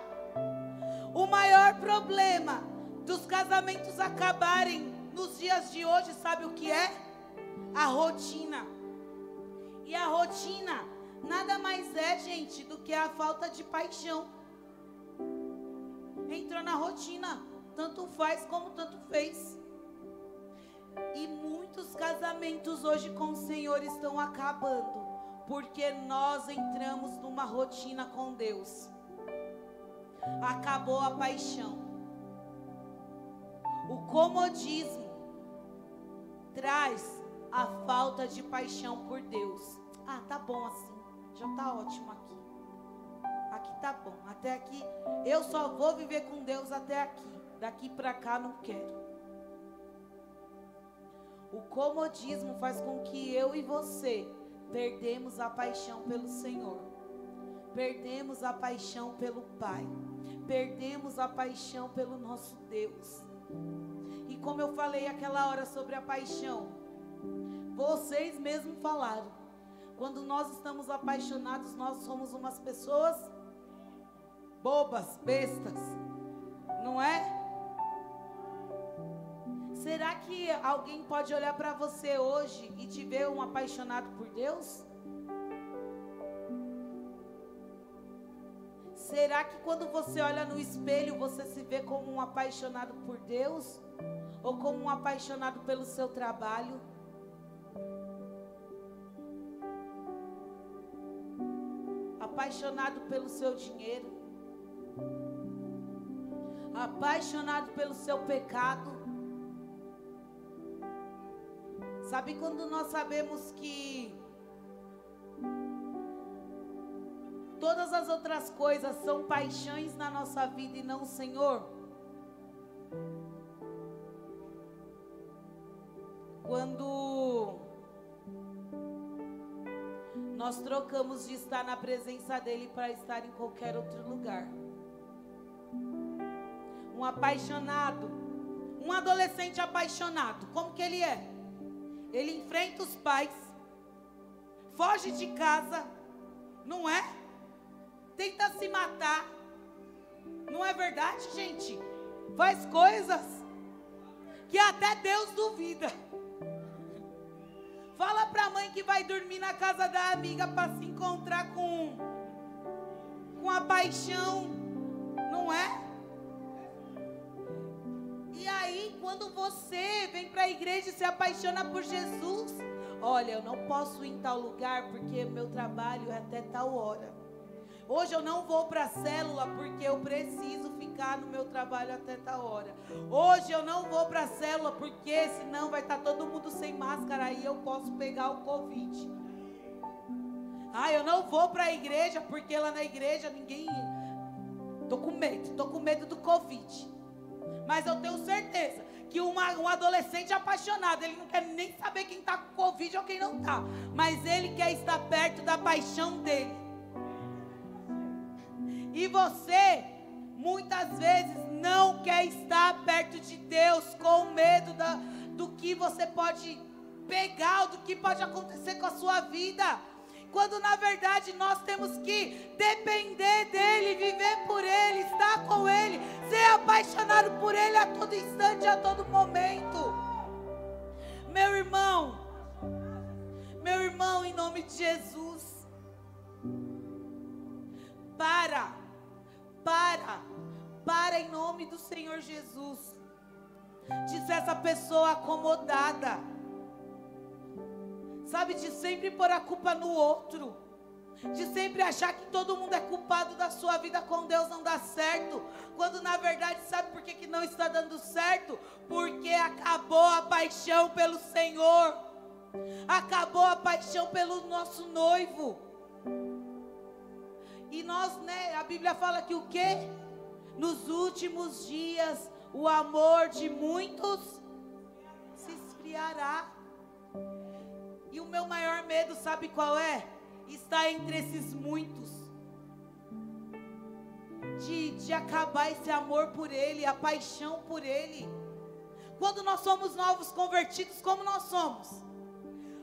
O maior problema dos casamentos acabarem nos dias de hoje, sabe o que é? A rotina. E a rotina nada mais é, gente, do que a falta de paixão. Entrou na rotina, tanto faz como tanto fez. E muitos casamentos hoje com o Senhor estão acabando, porque nós entramos numa rotina com Deus. Acabou a paixão. O comodismo traz a falta de paixão por Deus. Ah, tá bom assim. Já tá ótimo aqui. Aqui tá bom. Até aqui eu só vou viver com Deus até aqui. Daqui para cá não quero. O comodismo faz com que eu e você perdemos a paixão pelo Senhor. Perdemos a paixão pelo Pai. Perdemos a paixão pelo nosso Deus. E como eu falei aquela hora sobre a paixão, vocês mesmos falaram. Quando nós estamos apaixonados, nós somos umas pessoas bobas, bestas. Não é? Será que alguém pode olhar para você hoje e te ver um apaixonado por Deus? Será que quando você olha no espelho você se vê como um apaixonado por Deus? Ou como um apaixonado pelo seu trabalho? Apaixonado pelo seu dinheiro? Apaixonado pelo seu pecado? Sabe quando nós sabemos que todas as outras coisas são paixões na nossa vida e não o Senhor? Quando nós trocamos de estar na presença dEle para estar em qualquer outro lugar. Um apaixonado, um adolescente apaixonado, como que ele é? Ele enfrenta os pais, foge de casa, não é? tenta se matar. Não é verdade, gente? Faz coisas que até Deus duvida. Fala para a mãe que vai dormir na casa da amiga para se encontrar com com a paixão, não é? E aí, quando você vem para a igreja e se apaixona por Jesus, olha, eu não posso ir em tal lugar porque meu trabalho é até tal hora. Hoje eu não vou para a célula porque eu preciso ficar no meu trabalho até tal hora. Hoje eu não vou para a célula porque senão vai estar tá todo mundo sem máscara aí eu posso pegar o Covid. Ah, eu não vou para a igreja porque lá na igreja ninguém. Tô com medo, tô com medo do Covid. Mas eu tenho certeza que uma, um adolescente apaixonado, ele não quer nem saber quem está com Covid ou quem não está. Mas ele quer estar perto da paixão dele. E você, muitas vezes, não quer estar perto de Deus com medo da, do que você pode pegar, do que pode acontecer com a sua vida. Quando na verdade nós temos que depender dEle, viver por Ele, estar com Ele, ser apaixonado por Ele a todo instante, a todo momento. Meu irmão, meu irmão, em nome de Jesus, para para, para em nome do Senhor Jesus. Diz essa pessoa acomodada. Sabe, de sempre pôr a culpa no outro. De sempre achar que todo mundo é culpado da sua vida com Deus não dá certo. Quando na verdade, sabe por que, que não está dando certo? Porque acabou a paixão pelo Senhor. Acabou a paixão pelo nosso noivo. E nós, né, a Bíblia fala que o quê? Nos últimos dias o amor de muitos se esfriará. E o meu maior medo, sabe qual é? Está entre esses muitos. De, de acabar esse amor por Ele, a paixão por Ele. Quando nós somos novos convertidos, como nós somos?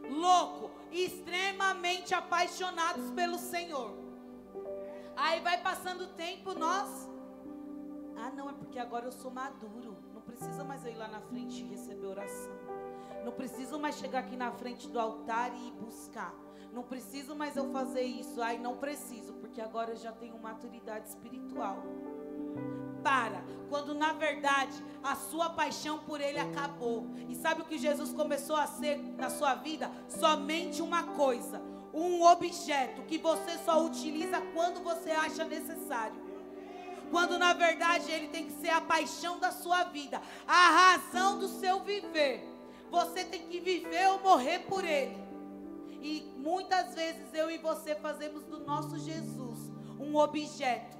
Louco, extremamente apaixonados pelo Senhor. Aí vai passando o tempo, nós. Ah, não, é porque agora eu sou maduro. Não precisa mais eu ir lá na frente e receber oração. Não preciso mais chegar aqui na frente do altar e buscar. Não preciso mais eu fazer isso. Ai, não preciso, porque agora eu já tenho maturidade espiritual. Para. quando na verdade a sua paixão por Ele acabou. E sabe o que Jesus começou a ser na sua vida? Somente uma coisa, um objeto que você só utiliza quando você acha necessário. Quando na verdade ele tem que ser a paixão da sua vida, a razão do seu viver. Você tem que viver ou morrer por ele. E muitas vezes eu e você fazemos do nosso Jesus um objeto.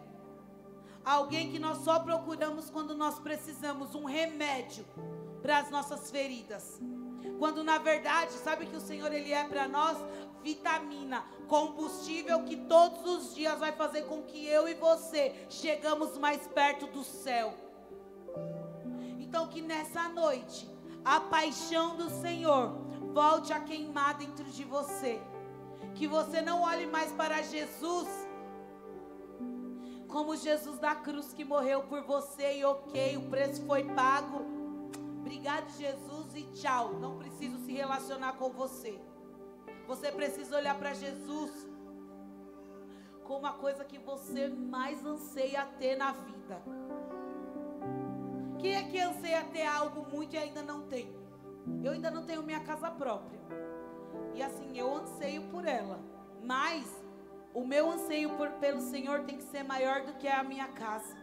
Alguém que nós só procuramos quando nós precisamos um remédio para as nossas feridas. Quando na verdade, sabe que o Senhor ele é para nós vitamina, combustível que todos os dias vai fazer com que eu e você chegamos mais perto do céu. Então que nessa noite a paixão do Senhor volte a queimar dentro de você. Que você não olhe mais para Jesus como Jesus da cruz que morreu por você e ok, o preço foi pago. Obrigado, Jesus, e tchau. Não preciso se relacionar com você. Você precisa olhar para Jesus como a coisa que você mais anseia ter na vida. Quem é que anseia ter algo muito e ainda não tem? Eu ainda não tenho minha casa própria. E assim, eu anseio por ela. Mas o meu anseio por, pelo Senhor tem que ser maior do que a minha casa.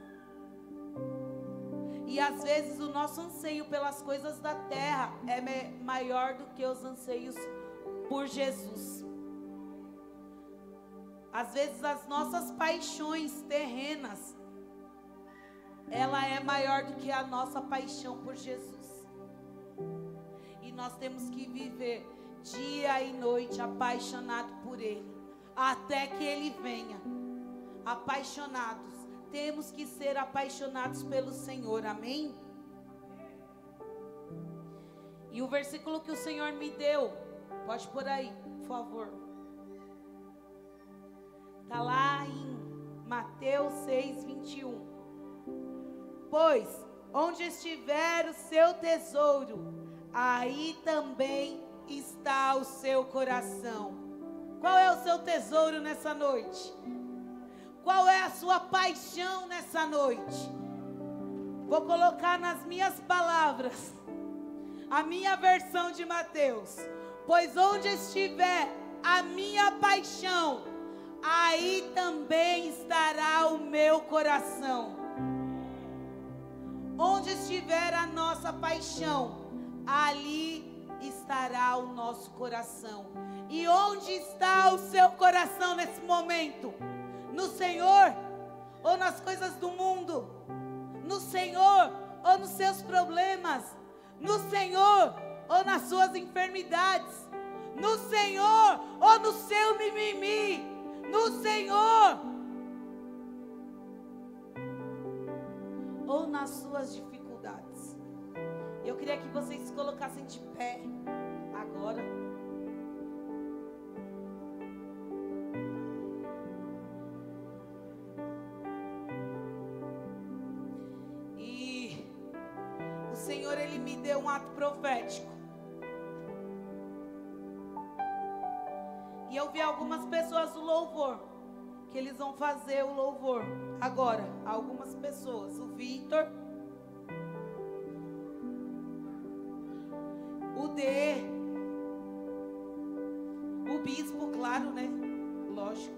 E às vezes o nosso anseio pelas coisas da terra é maior do que os anseios por Jesus. Às vezes as nossas paixões terrenas ela é maior do que a nossa paixão por Jesus. E nós temos que viver dia e noite apaixonado por ele, até que ele venha. Apaixonados. Temos que ser apaixonados pelo Senhor. Amém? E o versículo que o Senhor me deu Pode por aí, por favor. Está lá em Mateus 6, 21. Pois onde estiver o seu tesouro, aí também está o seu coração. Qual é o seu tesouro nessa noite? Qual é a sua paixão nessa noite? Vou colocar nas minhas palavras a minha versão de Mateus. Pois onde estiver a minha paixão, aí também estará o meu coração. Onde estiver a nossa paixão, ali estará o nosso coração. E onde está o seu coração nesse momento? No Senhor ou nas coisas do mundo? No Senhor ou nos seus problemas? No Senhor ou nas suas enfermidades, no Senhor ou no seu mimimi, no Senhor ou nas suas dificuldades. Eu queria que vocês se colocassem de pé agora. E o Senhor ele me deu um ato profético. Eu vi algumas pessoas do louvor, que eles vão fazer o louvor. Agora, algumas pessoas, o Vitor, o D, o bispo, claro, né? Lógico.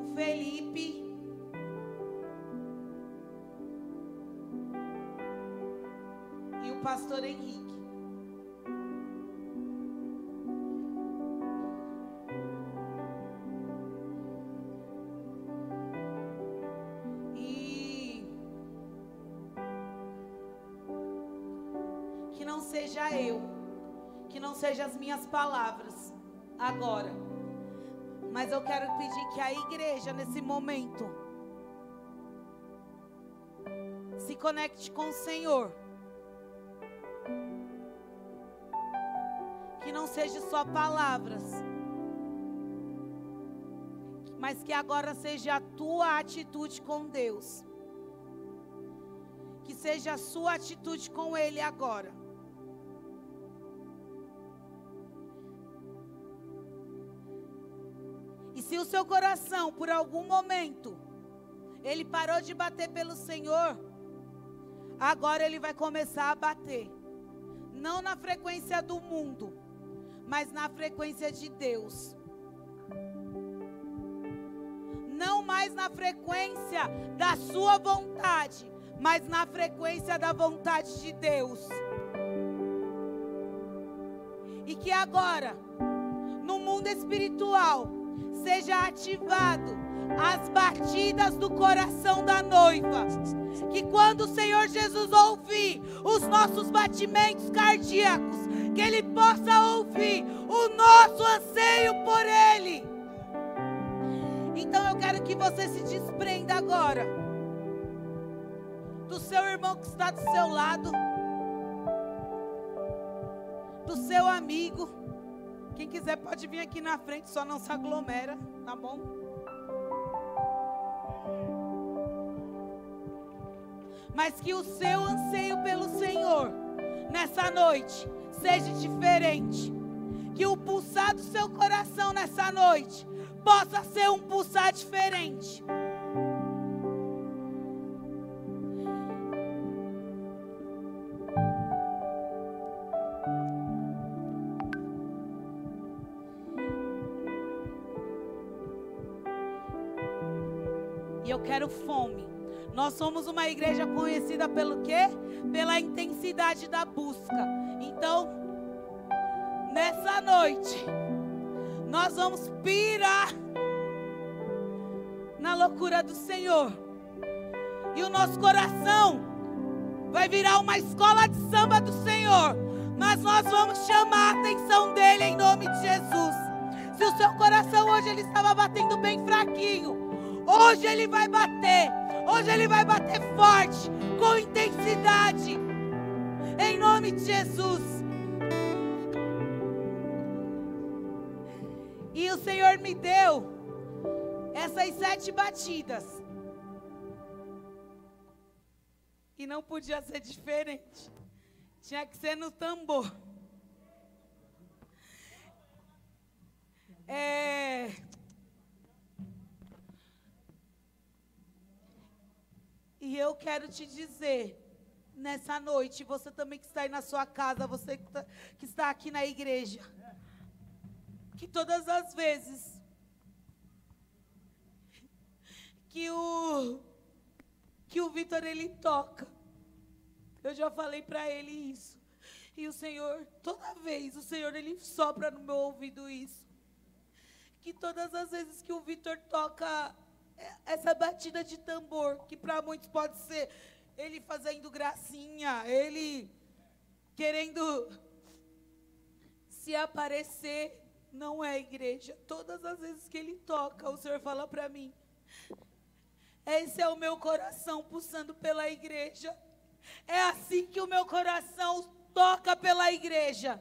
O Felipe. E o pastor Henrique. Eu, que não sejam as minhas palavras agora. Mas eu quero pedir que a igreja, nesse momento, se conecte com o Senhor. Que não seja só palavras, mas que agora seja a tua atitude com Deus. Que seja a sua atitude com Ele agora. Se o seu coração, por algum momento, Ele parou de bater pelo Senhor. Agora ele vai começar a bater. Não na frequência do mundo, mas na frequência de Deus. Não mais na frequência da sua vontade, mas na frequência da vontade de Deus. E que agora, no mundo espiritual, seja ativado as batidas do coração da noiva. Que quando o Senhor Jesus ouvir os nossos batimentos cardíacos, que Ele possa ouvir o nosso anseio por Ele. Então eu quero que você se desprenda agora do seu irmão que está do seu lado, do seu amigo. Quem quiser pode vir aqui na frente, só não se aglomera, tá bom? Mas que o seu anseio pelo Senhor nessa noite seja diferente. Que o pulsar do seu coração nessa noite possa ser um pulsar diferente. Nós somos uma igreja conhecida pelo quê? Pela intensidade da busca. Então, nessa noite, nós vamos pirar na loucura do Senhor. E o nosso coração vai virar uma escola de samba do Senhor. Mas nós vamos chamar a atenção dele em nome de Jesus. Se o seu coração hoje ele estava batendo bem fraquinho, hoje ele vai bater. Hoje ele vai bater forte, com intensidade. Em nome de Jesus. E o Senhor me deu essas sete batidas. E não podia ser diferente. Tinha que ser no tambor. É. E eu quero te dizer, nessa noite, você também que está aí na sua casa, você que, tá, que está aqui na igreja, que todas as vezes que o que o Vitor ele toca, eu já falei para ele isso. E o Senhor, toda vez, o Senhor ele sopra no meu ouvido isso. Que todas as vezes que o Vitor toca essa batida de tambor, que para muitos pode ser ele fazendo gracinha, ele querendo se aparecer, não é igreja. Todas as vezes que ele toca, o Senhor fala para mim: esse é o meu coração pulsando pela igreja. É assim que o meu coração toca pela igreja.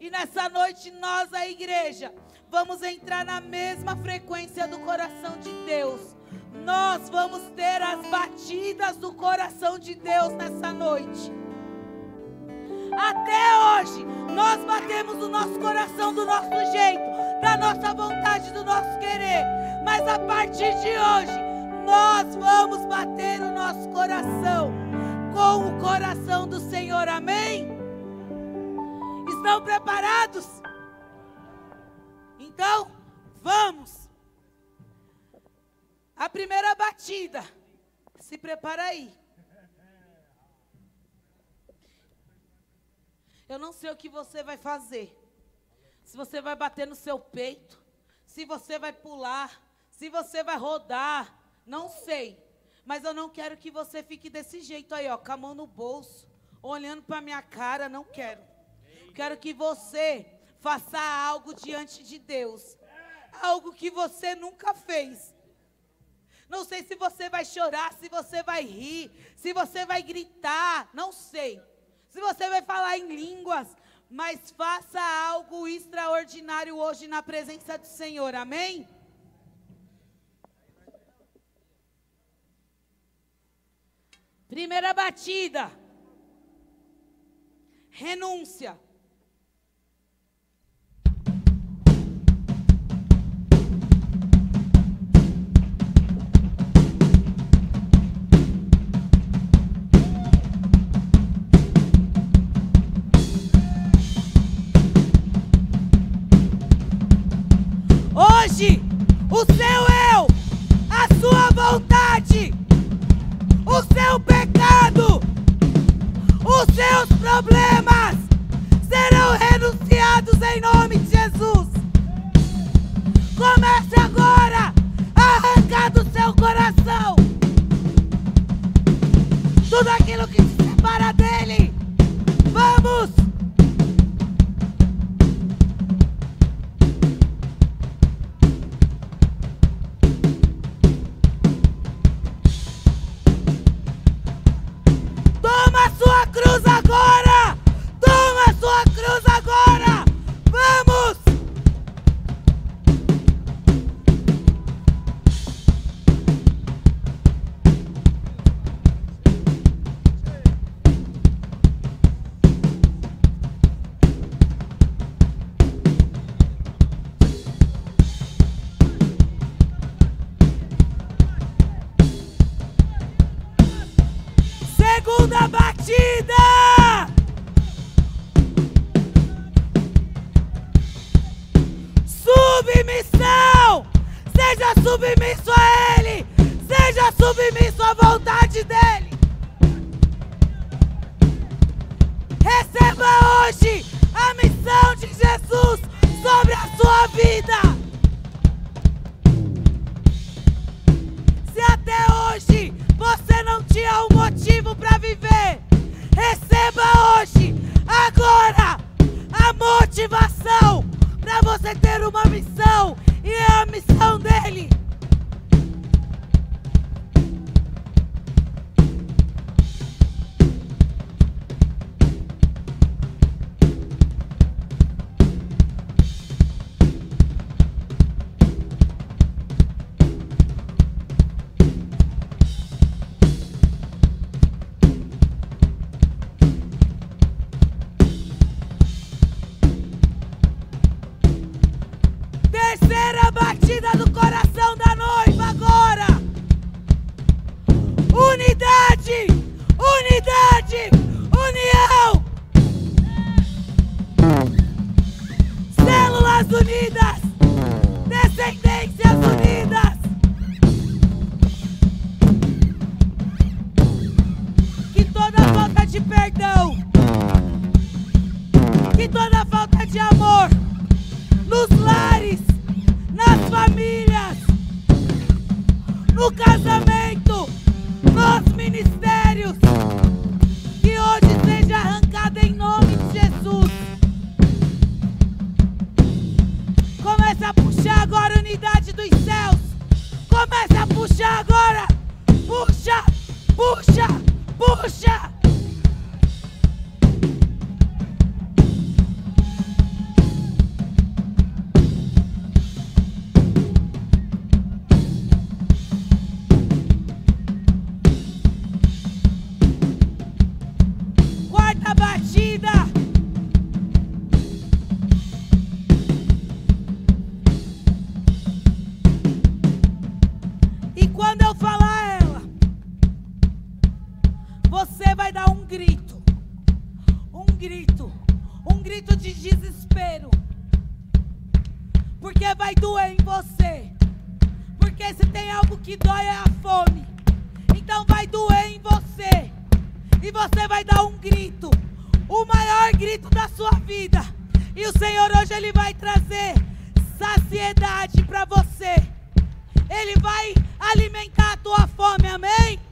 E nessa noite, nós, a igreja, vamos entrar na mesma frequência do coração de Deus nós vamos ter as batidas do coração de Deus nessa noite. Até hoje, nós batemos o nosso coração do nosso jeito, da nossa vontade, do nosso querer. Mas a partir de hoje, nós vamos bater o nosso coração com o coração do Senhor. Amém? Estão preparados? Então, vamos. A primeira batida. Se prepara aí. Eu não sei o que você vai fazer. Se você vai bater no seu peito, se você vai pular, se você vai rodar, não sei. Mas eu não quero que você fique desse jeito aí, ó, com a mão no bolso, olhando para minha cara, não quero. Quero que você faça algo diante de Deus. Algo que você nunca fez. Não sei se você vai chorar, se você vai rir, se você vai gritar, não sei. Se você vai falar em línguas, mas faça algo extraordinário hoje na presença do Senhor. Amém? Primeira batida. Renúncia. você vai dar um grito. Um grito. Um grito de desespero. Porque vai doer em você. Porque se tem algo que dói é a fome. Então vai doer em você. E você vai dar um grito. O maior grito da sua vida. E o Senhor hoje ele vai trazer saciedade para você. Ele vai alimentar a tua fome, amém?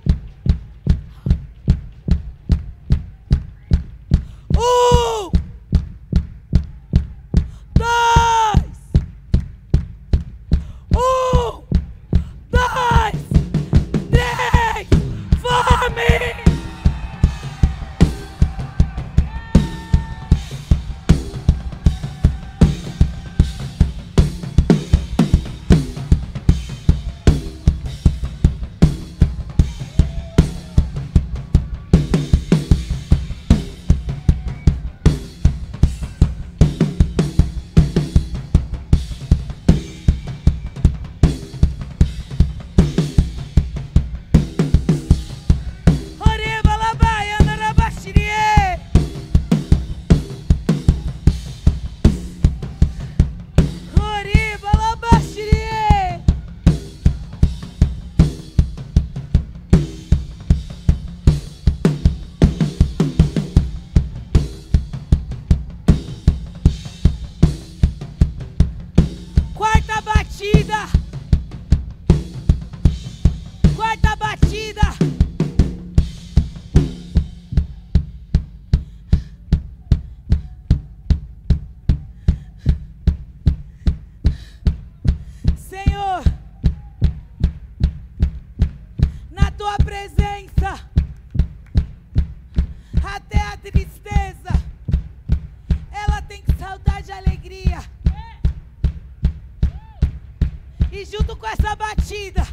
Essa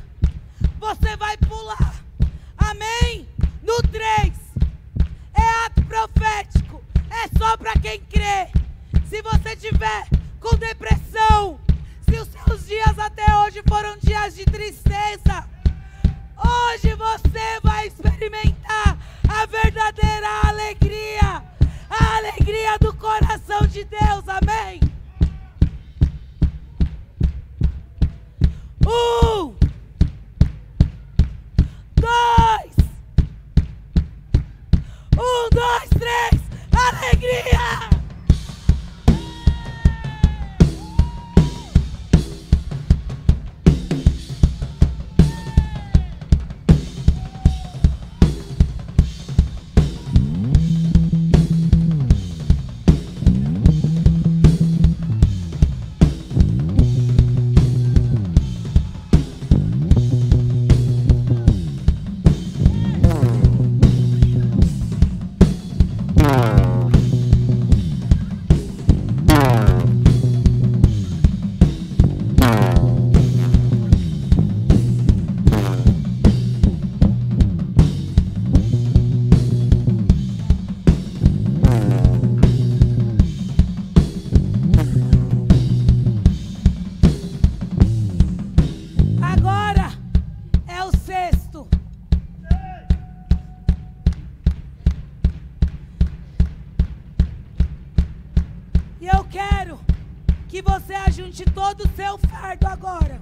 seu fardo agora.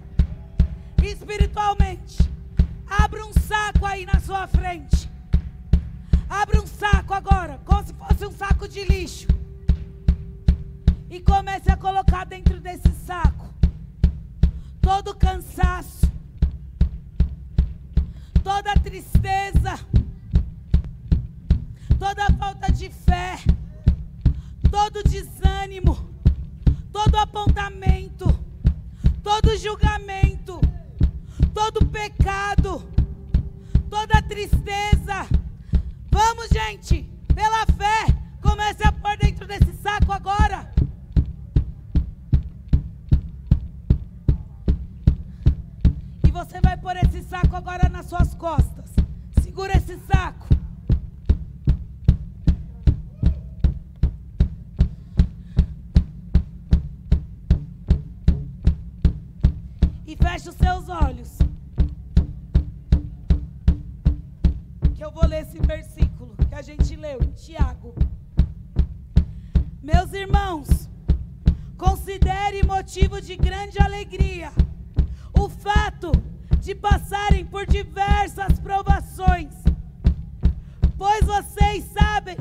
Espiritualmente. Abra um saco aí na sua frente. Abra um saco agora, como se fosse um saco de lixo. E comece a colocar dentro desse saco todo cansaço, toda tristeza, toda falta de fé, todo desânimo, todo apontamento, todo julgamento, todo pecado, toda tristeza. Vamos, gente, pela fé, comece a pôr dentro desse saco agora. E você vai pôr esse saco agora nas suas costas. Segura esse saco. E feche os seus olhos. Que eu vou ler esse versículo que a gente leu Tiago. Meus irmãos, considere motivo de grande alegria o fato de passarem por diversas provações, pois vocês sabem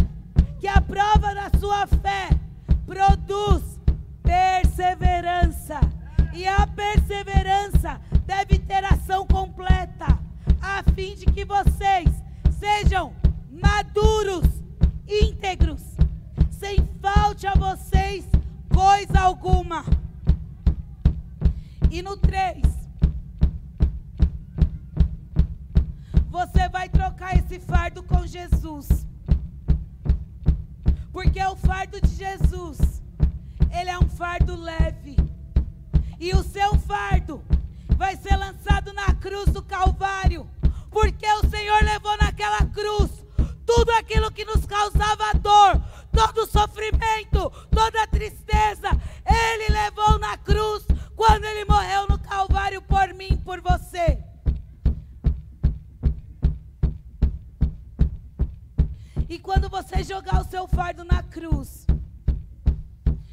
que a prova da sua fé produz perseverança, e a perseverança deve ter ação completa, a fim de que vocês sejam maduros, íntegros, sem falte a vocês coisa alguma. E no 3, você vai trocar esse fardo com Jesus. Porque o fardo de Jesus, ele é um fardo leve. E o seu fardo vai ser lançado na cruz do Calvário. Porque o Senhor levou naquela cruz tudo aquilo que nos causava dor, todo sofrimento, toda tristeza. Ele levou na cruz quando ele morreu no Calvário por mim, por você. E quando você jogar o seu fardo na cruz,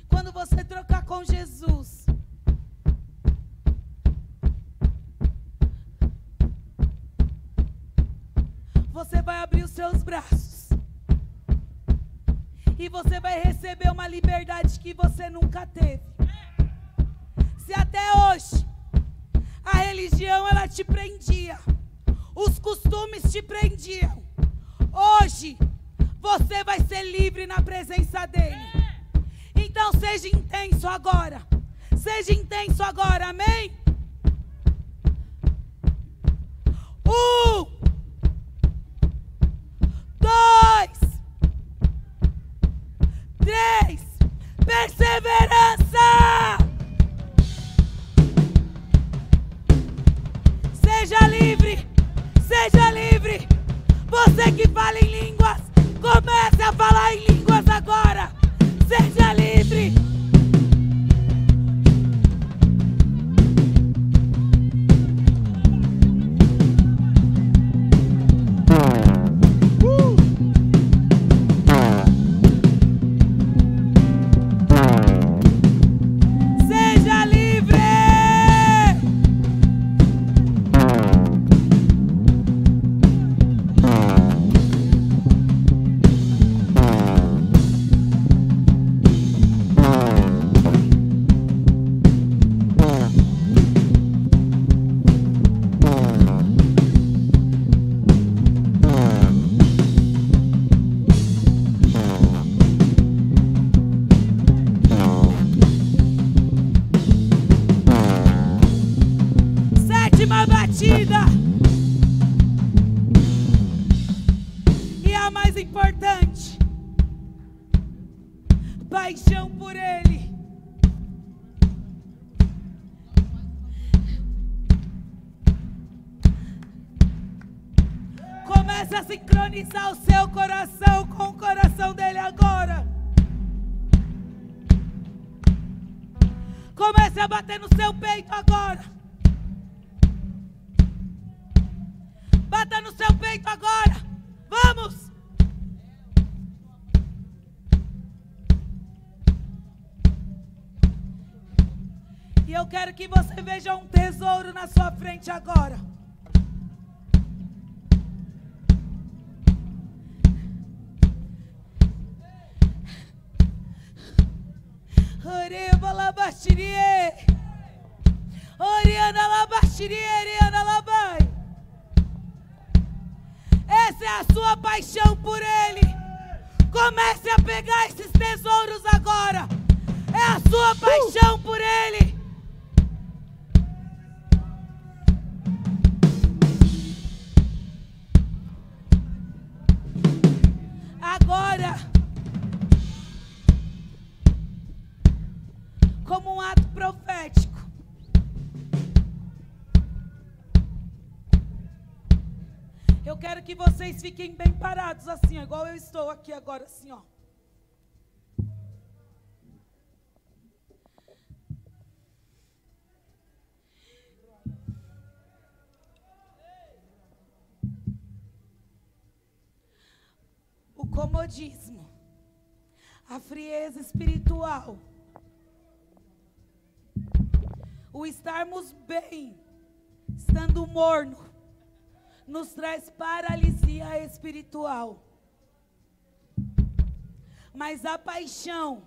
quando você trocar com Jesus, você vai abrir os seus braços. E você vai receber uma liberdade que você nunca teve. Se até hoje a religião ela te prendia, os costumes te prendiam, hoje você vai ser livre na presença dele. Então seja intenso agora. Seja intenso agora, amém? Um, labastirie. Oriana labastirie, Oriana labai. Essa é a sua paixão por ele. Comece a pegar esses tesouros agora. É a sua uh! paixão por ele. Fiquem bem parados assim, igual eu estou aqui agora, assim, ó. O comodismo, a frieza espiritual, o estarmos bem, estando morno, nos traz paralisia espiritual. Mas a paixão,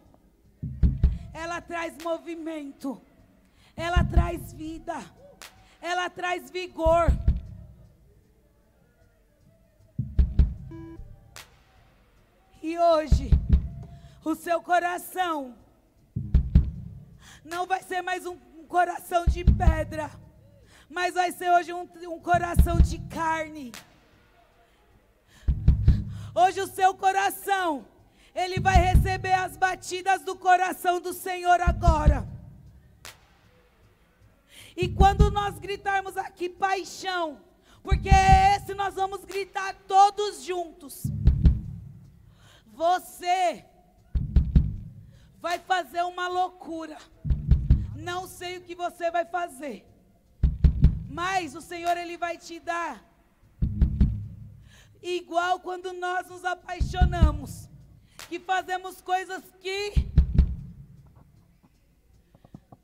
ela traz movimento, ela traz vida, ela traz vigor. E hoje, o seu coração não vai ser mais um, coração de pedra mas vai ser hoje um, um coração de carne. Hoje o seu coração, ele vai receber as batidas do coração do Senhor agora. E quando nós gritarmos aqui paixão, porque é esse nós vamos gritar todos juntos. Você vai fazer uma loucura. Não sei o que você vai fazer. Mas o Senhor ele vai te dar igual quando nós nos apaixonamos, que fazemos coisas que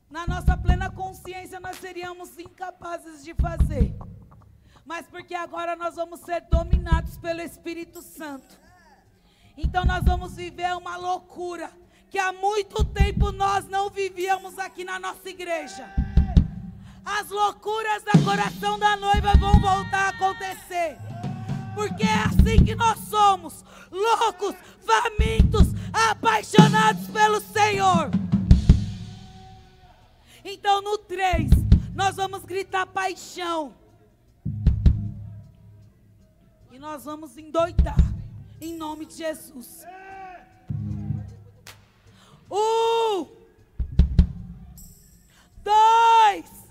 na nossa plena consciência nós seríamos incapazes de fazer. Mas porque agora nós vamos ser dominados pelo Espírito Santo. Então nós vamos viver uma loucura que há muito tempo nós não vivíamos aqui na nossa igreja as loucuras do coração da noiva vão voltar a acontecer. Porque é assim que nós somos, loucos, famintos, apaixonados pelo Senhor. Então no 3, nós vamos gritar paixão. E nós vamos endoidar, em nome de Jesus. Um, dois,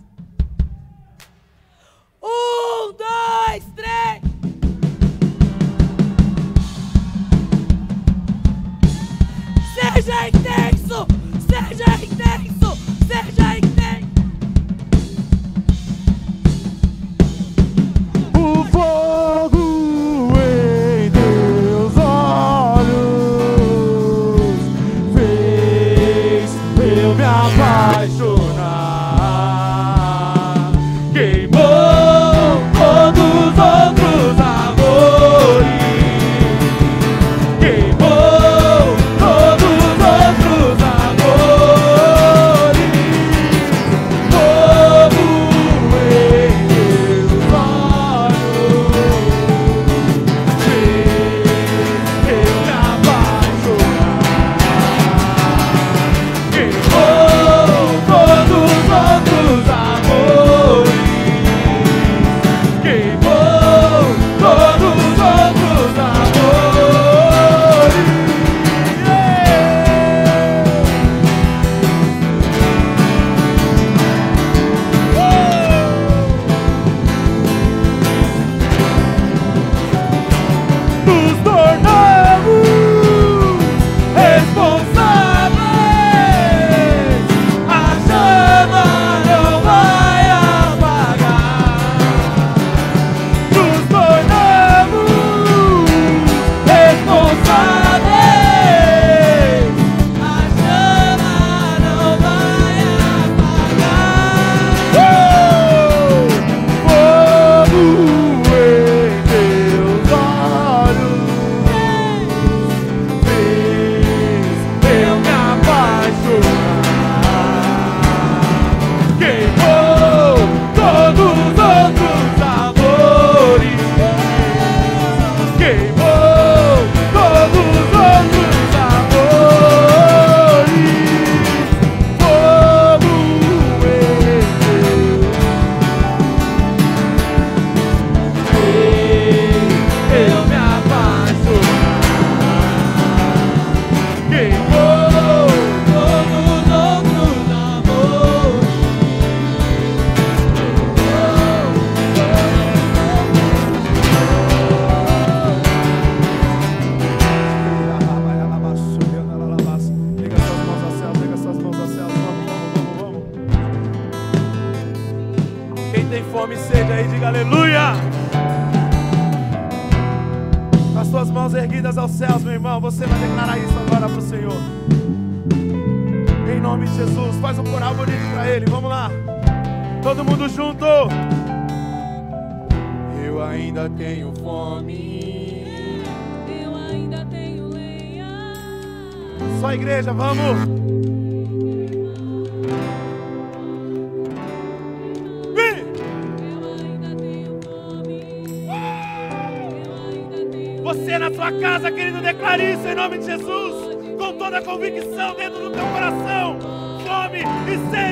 um, dois, três. Seja intenso, seja intenso, seja intenso.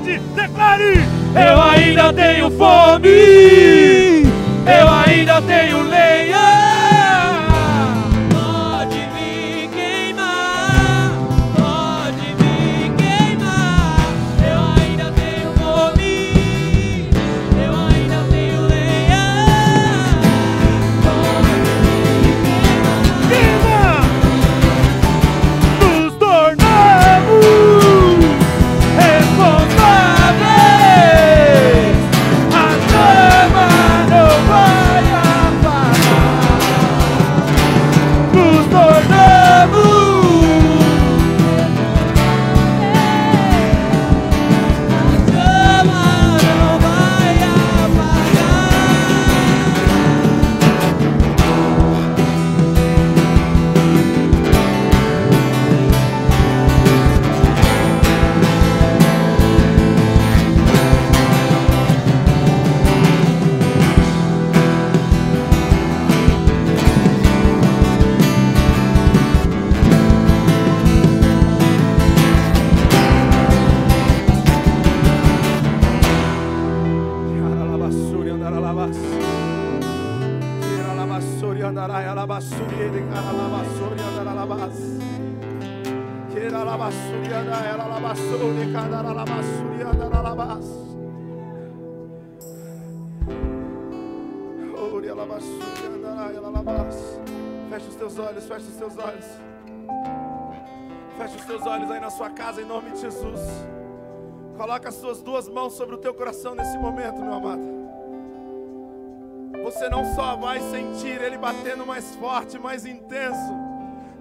Sede, declare: Eu ainda tenho fome, eu ainda tenho lenha. Coloca as suas duas mãos sobre o teu coração nesse momento, meu amado. Você não só vai sentir ele batendo mais forte, mais intenso,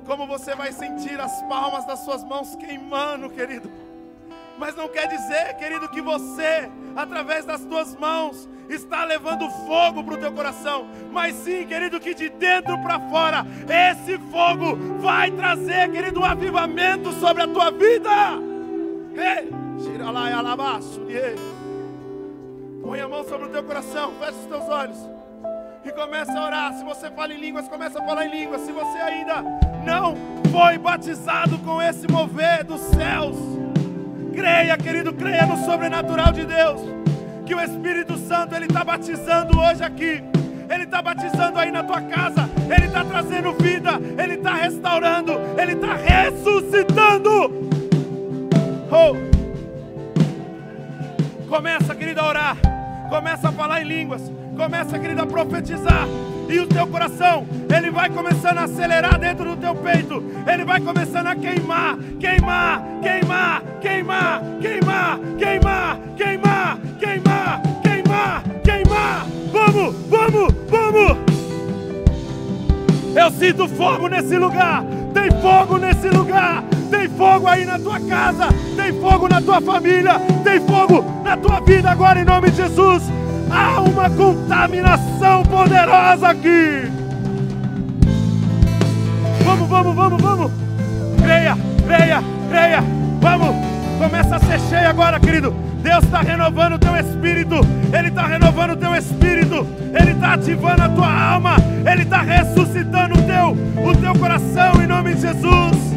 como você vai sentir as palmas das suas mãos queimando, querido. Mas não quer dizer, querido, que você, através das tuas mãos, está levando fogo para o teu coração, mas sim, querido, que de dentro para fora, esse fogo vai trazer, querido, um avivamento sobre a tua vida. Põe a mão sobre o teu coração, fecha os teus olhos e começa a orar. Se você fala em línguas, começa a falar em línguas. Se você ainda não foi batizado com esse mover dos céus, creia, querido, creia no sobrenatural de Deus. Que o Espírito Santo ele está batizando hoje aqui. Ele está batizando aí na tua casa. Ele está trazendo vida. Ele está restaurando. Ele está ressuscitando. Oh. Começa, querido, a orar. Começa a falar em línguas. Começa, querido, a profetizar. E o teu coração, ele vai começando a acelerar dentro do teu peito. Ele vai começando a queimar, queimar, queimar, queimar, queimar, queimar, queimar, queimar, queimar, queimar. Vamos, vamos, vamos. Eu sinto fogo nesse lugar. Tem fogo nesse lugar. Tem fogo aí na tua casa. Tem fogo na tua família. Tem fogo na tua vida agora em nome de Jesus. Há uma contaminação poderosa aqui. Vamos, vamos, vamos, vamos. Creia, creia, creia. Vamos. Começa a ser cheio agora, querido. Deus está renovando o teu espírito. Ele está renovando o teu espírito. Ele está ativando a tua alma. Ele está ressuscitando o teu, o teu coração em nome de Jesus.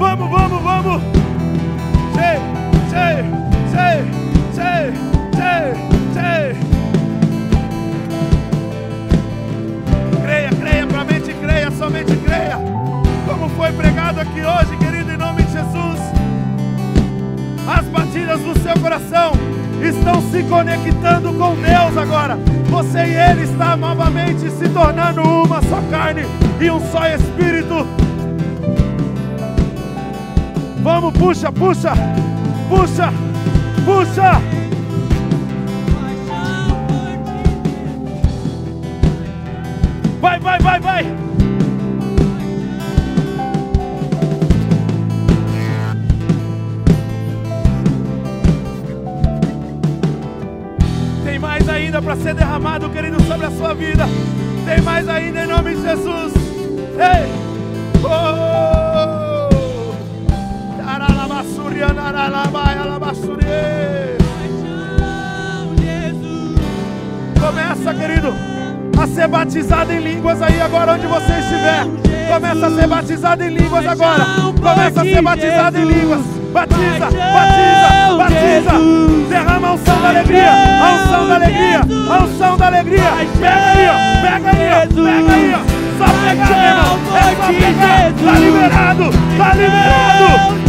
Vamos, vamos, vamos. Cheio, cheio, cheio, cheio, cheio. Creia, creia, somente creia, somente creia. Como foi pregado aqui hoje, querido, em nome de Jesus. As batidas do seu coração estão se conectando com Deus agora. Você e Ele está novamente se tornando uma só carne e um só espírito. Vamos, puxa, puxa, puxa, puxa. Vai, vai, vai, vai. Tem mais ainda para ser derramado, querido, sobre a sua vida. Tem mais ainda em nome de Jesus. Ei! Oh! Começa, querido, a ser batizado em línguas aí agora onde você estiver. Começa a ser batizado em línguas agora. Começa a ser batizado em línguas. Batiza, batiza, batiza. Derrama a unção da alegria, a unção da alegria, a unção da alegria. Pega aí, ó, pega aí, ó, pega aí, ó. Só pegar, meu irmão. É só pegar. Tá liberado, tá liberado.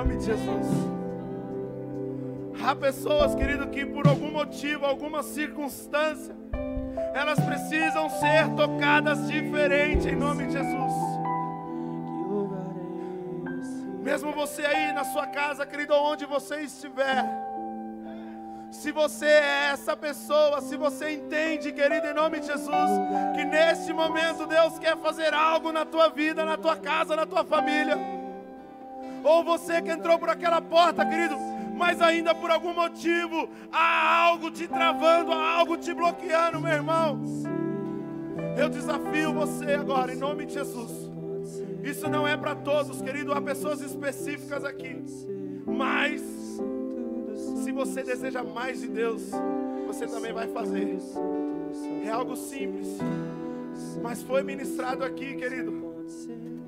Nome de Jesus. Há pessoas, querido, que por algum motivo, alguma circunstância, elas precisam ser tocadas diferente em nome de Jesus. Mesmo você aí na sua casa, querido, onde você estiver. Se você é essa pessoa, se você entende, querido, em nome de Jesus, que neste momento Deus quer fazer algo na tua vida, na tua casa, na tua família. Ou você que entrou por aquela porta, querido, mas ainda por algum motivo há algo te travando, há algo te bloqueando, meu irmão. Eu desafio você agora, em nome de Jesus. Isso não é para todos, querido, há pessoas específicas aqui. Mas se você deseja mais de Deus, você também vai fazer. É algo simples, mas foi ministrado aqui, querido.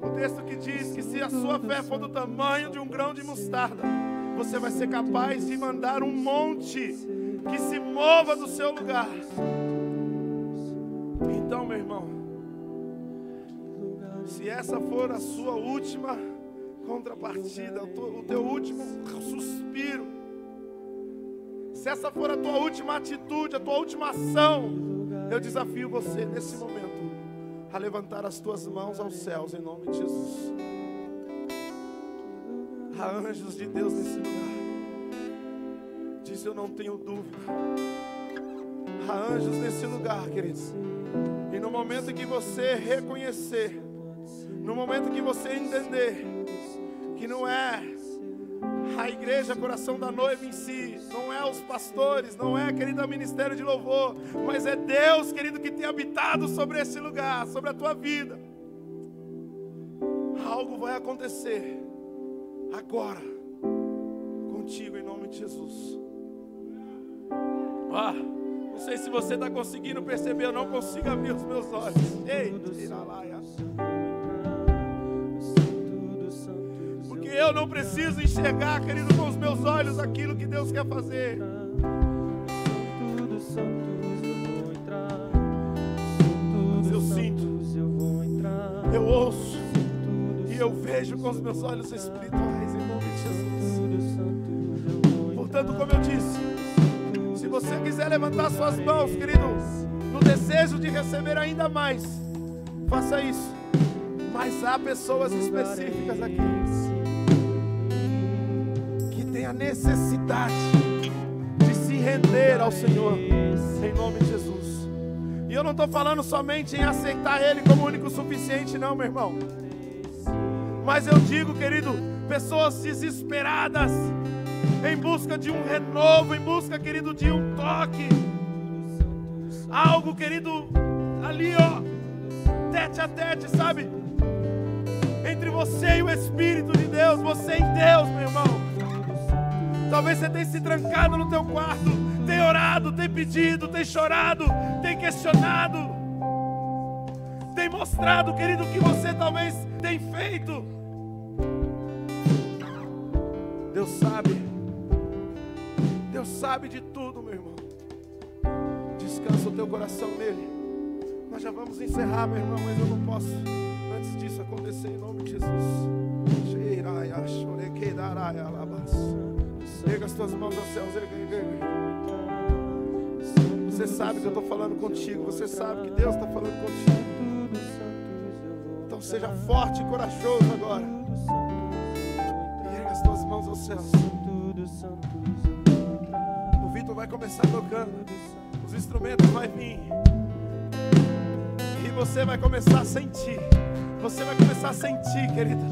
O texto que diz que se a sua fé for do tamanho de um grão de mostarda, você vai ser capaz de mandar um monte que se mova do seu lugar. Então, meu irmão, se essa for a sua última contrapartida, o teu- último suspiro, se essa for a tua última atitude, a tua última ação, eu desafio você nesse momento a levantar as tuas mãos aos céus em nome de Jesus. Há anjos de Deus nesse lugar. Diz eu não tenho dúvida. Há anjos nesse lugar, queridos. E no momento que você reconhecer, no momento que você entender que não é a igreja, coração da noiva em si, não é os pastores, não é, querido, o ministério de louvor, mas é Deus, querido, que tem habitado sobre esse lugar, sobre a tua vida. Algo vai acontecer agora contigo em nome de Jesus. Ah, não sei se você está conseguindo perceber, eu não consigo abrir os meus olhos. Ei, tira lá, eu não preciso enxergar, querido, com os meus olhos aquilo que Deus quer fazer. Eu sinto. eu ouço e eu vejo com os meus olhos espirituais em nome de Jesus. Portanto, como eu disse, se você quiser levantar suas mãos, querido, no desejo de receber ainda mais, faça isso. Mas há pessoas específicas aqui a necessidade de se render ao Senhor, em nome de Jesus. E eu não estou falando somente em aceitar Ele como único suficiente, não, meu irmão. Mas eu digo, querido, pessoas desesperadas, em busca de um renovo, em busca, querido, de um toque. Algo, querido, ali, ó, tete a tete, sabe? Entre você e o Espírito de Deus, você e Deus, meu irmão. Talvez você tenha se trancado no teu quarto, tem orado, tem pedido, tem chorado, tem questionado, tem mostrado, querido, o que você talvez tem feito. Deus sabe, Deus sabe de tudo, meu irmão. Descansa o teu coração nele. Nós já vamos encerrar, meu irmão, mas eu não posso antes disso acontecer em nome de Jesus. Sheiraya, shorekedaraya, alabas. Erga as tuas mãos aos céus. Você sabe que eu estou falando contigo, você sabe que Deus está falando contigo. Então seja forte e corajoso agora. Erga as tuas mãos aos céus. O Vitor vai começar tocando, os instrumentos vão vir. E você vai começar a sentir. Você vai começar a sentir, querida.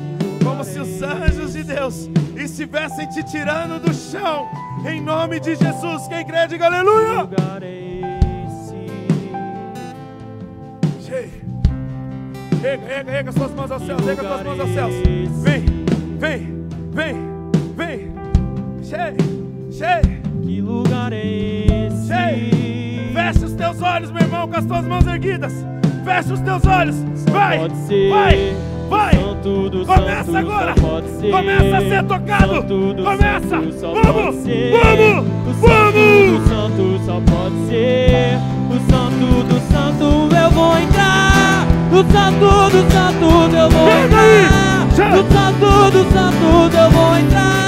Como se os anjos de Deus estivessem te tirando do chão. Em nome de Jesus. Quem crê, diga aleluia. Erga, erga, erga suas mãos aos céus. Erga suas mãos aos céus. Vem, vem, vem, vem. Cheio, cheio. Que lugar é esse? Cheio. Feche os teus olhos, meu irmão, com as tuas mãos erguidas. Feche os teus olhos. Vai, Pode ser. vai, vai. Santo Começa agora. ser. Começa a ser tocado. Santo Começa. Vamos, ser. vamos, O vamos. santo só pode ser. O santo dos santos eu vou entrar. No santo dos santos eu vou entrar. No santo dos santos eu vou entrar.